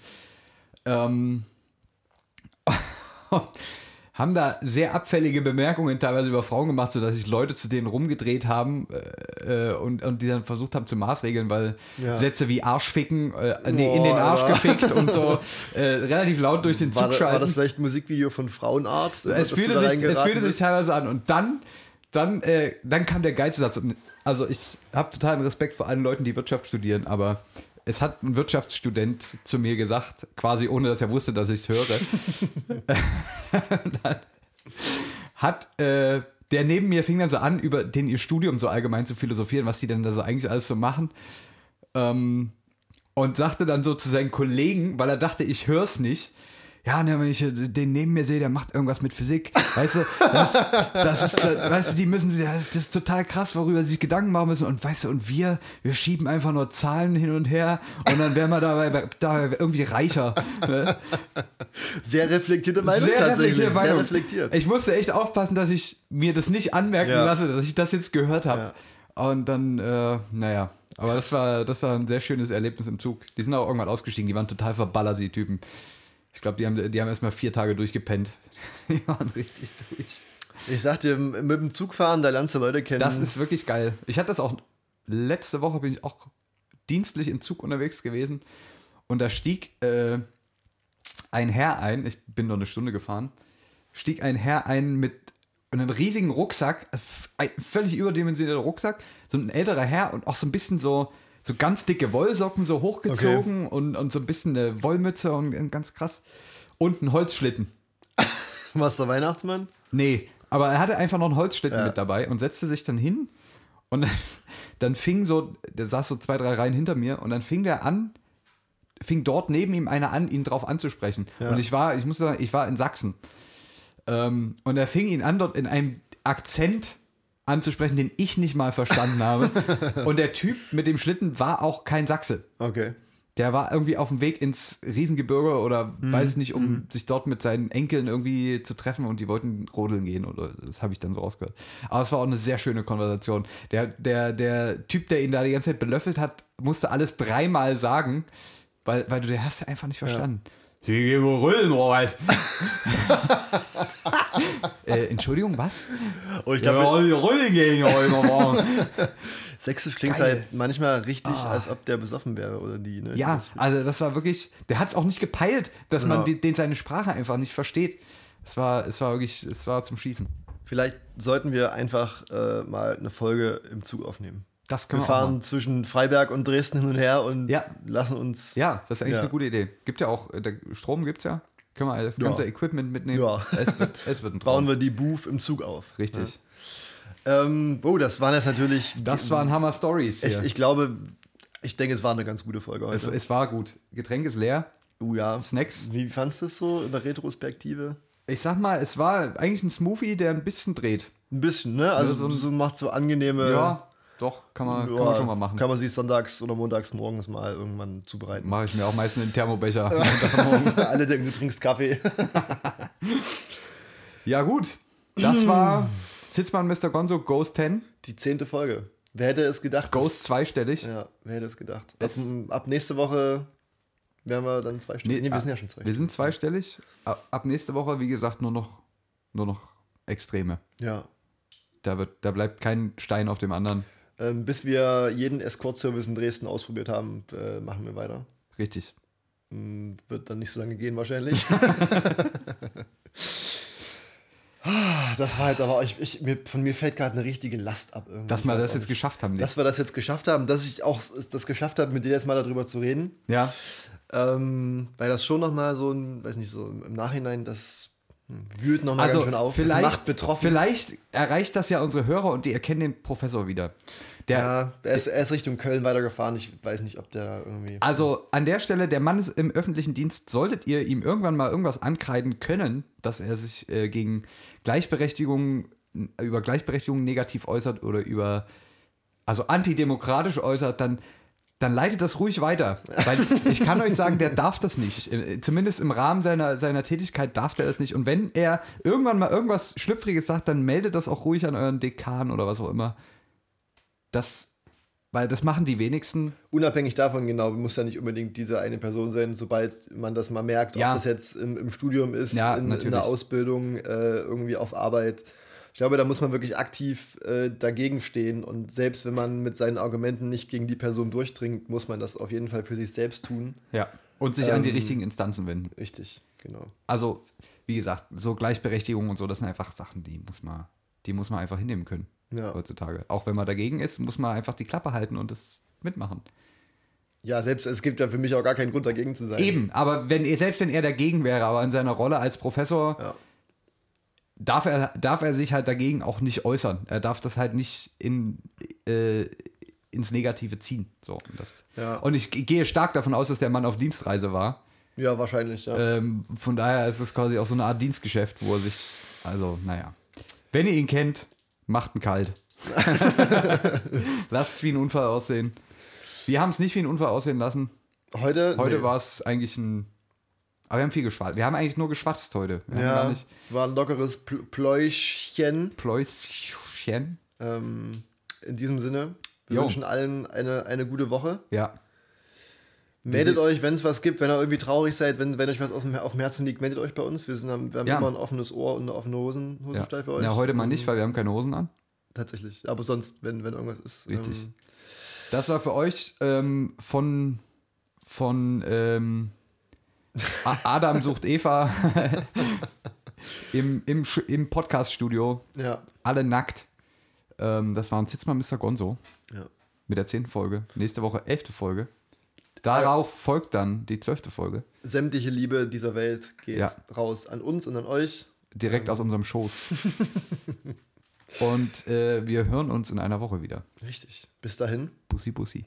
Ähm, (laughs) haben da sehr abfällige Bemerkungen teilweise über Frauen gemacht, sodass sich Leute zu denen rumgedreht haben äh, äh, und, und die dann versucht haben zu maßregeln, weil Ja. Sätze wie Arschficken, äh, nee, in den Boah, Arsch Alter. gefickt und so (laughs) äh, relativ laut durch den Zug war, war das vielleicht ein Musikvideo von Frauenarzt? es fühlte, sich, es fühlte sich teilweise an. Und dann, dann, äh, dann kam der geilste Satz. Und Also ich habe totalen Respekt vor allen Leuten, die Wirtschaft studieren, aber es hat ein Wirtschaftsstudent zu mir gesagt, quasi ohne dass er wusste, dass ich es höre. (laughs) hat äh, der neben mir fing dann so an, über den ihr Studium so allgemein zu philosophieren, was die denn da so eigentlich alles so machen. Ähm, und sagte dann so zu seinen Kollegen, weil er dachte, ich höre es nicht. Ja, ne, wenn ich äh, den neben mir sehe, der macht irgendwas mit Physik. Weißt du, das, das ist, äh, weißt du, die müssen, das ist total krass, worüber sie sich Gedanken machen müssen. Und weißt du, und wir, wir schieben einfach nur Zahlen hin und her und dann wären wir dabei, dabei irgendwie reicher. Ne? Sehr reflektierte Meinung Sehr tatsächlich. reflektierte Meinung. Sehr reflektiert. Ich musste echt aufpassen, dass ich mir das nicht anmerken Ja. lasse, dass ich das jetzt gehört habe. Und dann, äh, naja. Aber das war, das war ein sehr schönes Erlebnis im Zug. Die sind auch irgendwann ausgestiegen. Die waren total verballert, die Typen. Ich glaube, die haben, die haben erstmal vier Tage durchgepennt. (laughs) Die waren richtig durch. Ich sag dir, mit dem Zugfahren, da lernst du Leute kennen. Das ist wirklich geil. Ich hatte das auch, letzte Woche bin ich auch dienstlich im Zug unterwegs gewesen. Und da stieg äh, ein Herr ein, ich bin nur eine Stunde gefahren, stieg ein Herr ein mit einem riesigen Rucksack, ein völlig überdimensionierter Rucksack, so ein älterer Herr und auch so ein bisschen so, so ganz dicke Wollsocken so hochgezogen und, und so ein bisschen eine Wollmütze und ganz krass. Und ein Holzschlitten. (laughs) Was der Weihnachtsmann? Nee, Aber er hatte einfach noch einen Holzschlitten Ja. mit dabei und setzte sich dann hin und dann, (laughs) dann fing so, der saß so zwei, drei Reihen hinter mir und dann fing der an, fing dort neben ihm einer an, ihn drauf anzusprechen. Ja. Und ich war, ich muss sagen, ich war in Sachsen. Ähm, und er fing ihn an, dort in einem Akzent anzusprechen, den ich nicht mal verstanden habe. (laughs) und der Typ mit dem Schlitten war auch kein Sachse. Okay. Der war irgendwie auf dem Weg ins Riesengebirge oder Mhm. weiß ich nicht, um sich dort mit seinen Enkeln irgendwie zu treffen und die wollten rodeln gehen oder das habe ich dann so rausgehört. Aber es war auch eine sehr schöne Konversation. Der, der, der Typ, der ihn da die ganze Zeit belöffelt hat, musste alles dreimal sagen, weil, weil du den hast ja einfach nicht verstanden. Sie gehen wohl rollen, oder was? (laughs) äh, Entschuldigung, was? Oh, ich Ja, glaube, die Rollen gehen heute morgen. (laughs) Sächsisch klingt Geil. halt manchmal richtig, als ob der besoffen wäre oder die. Ne? Ja, Das- also das war wirklich, der hat es auch nicht gepeilt, dass man Ja. den, den seine Sprache einfach nicht versteht. Es war, es war wirklich, es war zum Schießen. Vielleicht sollten wir einfach äh, mal eine Folge im Zug aufnehmen. Das können Wir wir, fahren zwischen Freiberg und Dresden hin und her und Ja. lassen uns. Ja, das ist eigentlich Ja. eine gute Idee. Gibt ja auch, äh, der Strom gibt's ja. Können wir das ganze Ja. Equipment mitnehmen. Ja. Es, wird, es wird ein (laughs) Bauen Traum. wir die Booth im Zug auf. Richtig. Ähm, oh, das waren jetzt natürlich. Das waren Hammer Stories. Ich, ich glaube, ich denke, es war eine ganz gute Folge es, heute. es war gut. Getränk ist leer. oh ja. Snacks. Wie fandest du es so in der Retrospektive? Ich sag mal, es war eigentlich ein Smoothie, der ein bisschen dreht. Ein bisschen, ne? Also, Also so so, macht so angenehme. ja, doch, kann man, kann ja, man schon mal machen. Kann man sich sonntags oder montags morgens mal irgendwann zubereiten. Mache ich mir auch meistens in den Thermobecher. (laughs) (laughs) Alle denken, du trinkst Kaffee. (laughs) ja, gut. Das war Zitzmann Mr. Gonzo Ghost 10. Die zehnte Folge. Wer hätte es gedacht? Ghost zweistellig. Ja, wer hätte es gedacht? Ab, ab nächste Woche wären wir dann zwei Stunden. Nee, wir ah, sind ja schon zwei Wir sind zweistellig. Ab, ab nächste Woche, wie gesagt, nur noch, nur noch Extreme. Ja. Da, wird, da bleibt kein Stein auf dem anderen. Ähm, bis wir jeden Escort-Service in Dresden ausprobiert haben, äh, machen wir weiter. Richtig. Hm, Wird dann nicht so lange gehen wahrscheinlich. (laughs) Ah, das war jetzt aber, ich, ich, mir, von mir fällt gerade eine richtige Last ab. Irgendwie. Dass wir das jetzt nicht. geschafft haben. Dass wir das jetzt geschafft haben, dass ich auch das geschafft habe, mit dir jetzt mal darüber zu reden. ja. Ähm, weil das schon nochmal so ein, weiß nicht, so im Nachhinein, das wühlt nochmal Also ganz schön auf. vielleicht, das macht betroffen. vielleicht erreicht das ja unsere Hörer und die erkennen den Professor wieder. Der, ja, er ist, er ist Richtung Köln weitergefahren. Ich weiß nicht, ob der da irgendwie. Also an der Stelle, der Mann ist im öffentlichen Dienst, solltet ihr ihm irgendwann mal irgendwas ankreiden können, dass er sich äh, gegen Gleichberechtigung, über Gleichberechtigung negativ äußert oder über, also antidemokratisch äußert, dann, dann leitet das ruhig weiter. Weil (laughs) ich kann euch sagen, der darf das nicht. Äh, Zumindest im Rahmen seiner, seiner Tätigkeit darf der das nicht. Und wenn er irgendwann mal irgendwas Schlüpfriges sagt, dann meldet das auch ruhig an euren Dekan oder was auch immer. Das, weil das machen die wenigsten. Unabhängig davon, genau, muss ja nicht unbedingt diese eine Person sein, sobald man das mal merkt, Ja. ob das jetzt im, im Studium ist, Ja, in, in der Ausbildung, äh, irgendwie auf Arbeit. Ich glaube, da muss man wirklich aktiv äh, dagegen stehen und selbst wenn man mit seinen Argumenten nicht gegen die Person durchdringt, muss man das auf jeden Fall für sich selbst tun. Ja. Und sich an die Ähm, richtigen Instanzen wenden. Richtig, genau. Also, wie gesagt, so Gleichberechtigung und so, das sind einfach Sachen, die muss man, die muss man einfach hinnehmen können Ja. heutzutage. Auch wenn man dagegen ist, muss man einfach die Klappe halten und das mitmachen. Ja, selbst es gibt ja für mich auch gar keinen Grund dagegen zu sein. Eben, aber wenn er, selbst wenn er dagegen wäre, aber in seiner Rolle als Professor, Ja. Darf, er, darf er sich halt dagegen auch nicht äußern. Er darf das halt nicht in, äh, ins Negative ziehen. So, und, das, Ja. und ich gehe stark davon aus, dass der Mann auf Dienstreise war. Ja, wahrscheinlich, ja. Ähm, von daher ist es quasi auch so eine Art Dienstgeschäft, wo er sich, also, naja. Wenn ihr ihn kennt, macht ihn kalt. (laughs) Lasst es wie ein Unfall aussehen. Wir haben es nicht wie ein Unfall aussehen lassen. Heute, Heute nee. war es eigentlich ein. Aber wir haben viel geschwatzt. Wir haben eigentlich nur geschwatzt heute. Wir ja, nicht war ein lockeres Pl Pläuschen. Pläuschen. Ähm, in diesem Sinne, wir Jo. wünschen allen eine, eine gute Woche. Ja. Meldet euch, wenn es was gibt, wenn ihr irgendwie traurig seid, wenn, wenn euch was auf dem, auf dem Herzen liegt, meldet euch bei uns. Wir, sind, haben- wir haben Ja. immer ein offenes Ohr und eine offene Hosen, Ja. Hosenstall für euch. ja, heute mal nicht, Ähm, weil wir haben keine Hosen an. Tatsächlich. Aber sonst, wenn, wenn irgendwas ist. Richtig. Ähm, Das war für euch ähm, von, von ähm, Adam sucht Eva (laughs) im, im, im Podcast-Studio. ja. Alle nackt. Ähm, das war ein Zitzmann Mr. Gonzo ja. mit der zehnten Folge. Nächste Woche elfte Folge. Darauf folgt dann die zwölfte Folge. Sämtliche Liebe dieser Welt geht Ja. raus an uns und an euch. direkt aus unserem Schoß. (laughs) Und äh, wir hören uns in einer Woche wieder. Richtig. Bis dahin. Bussi, bussi.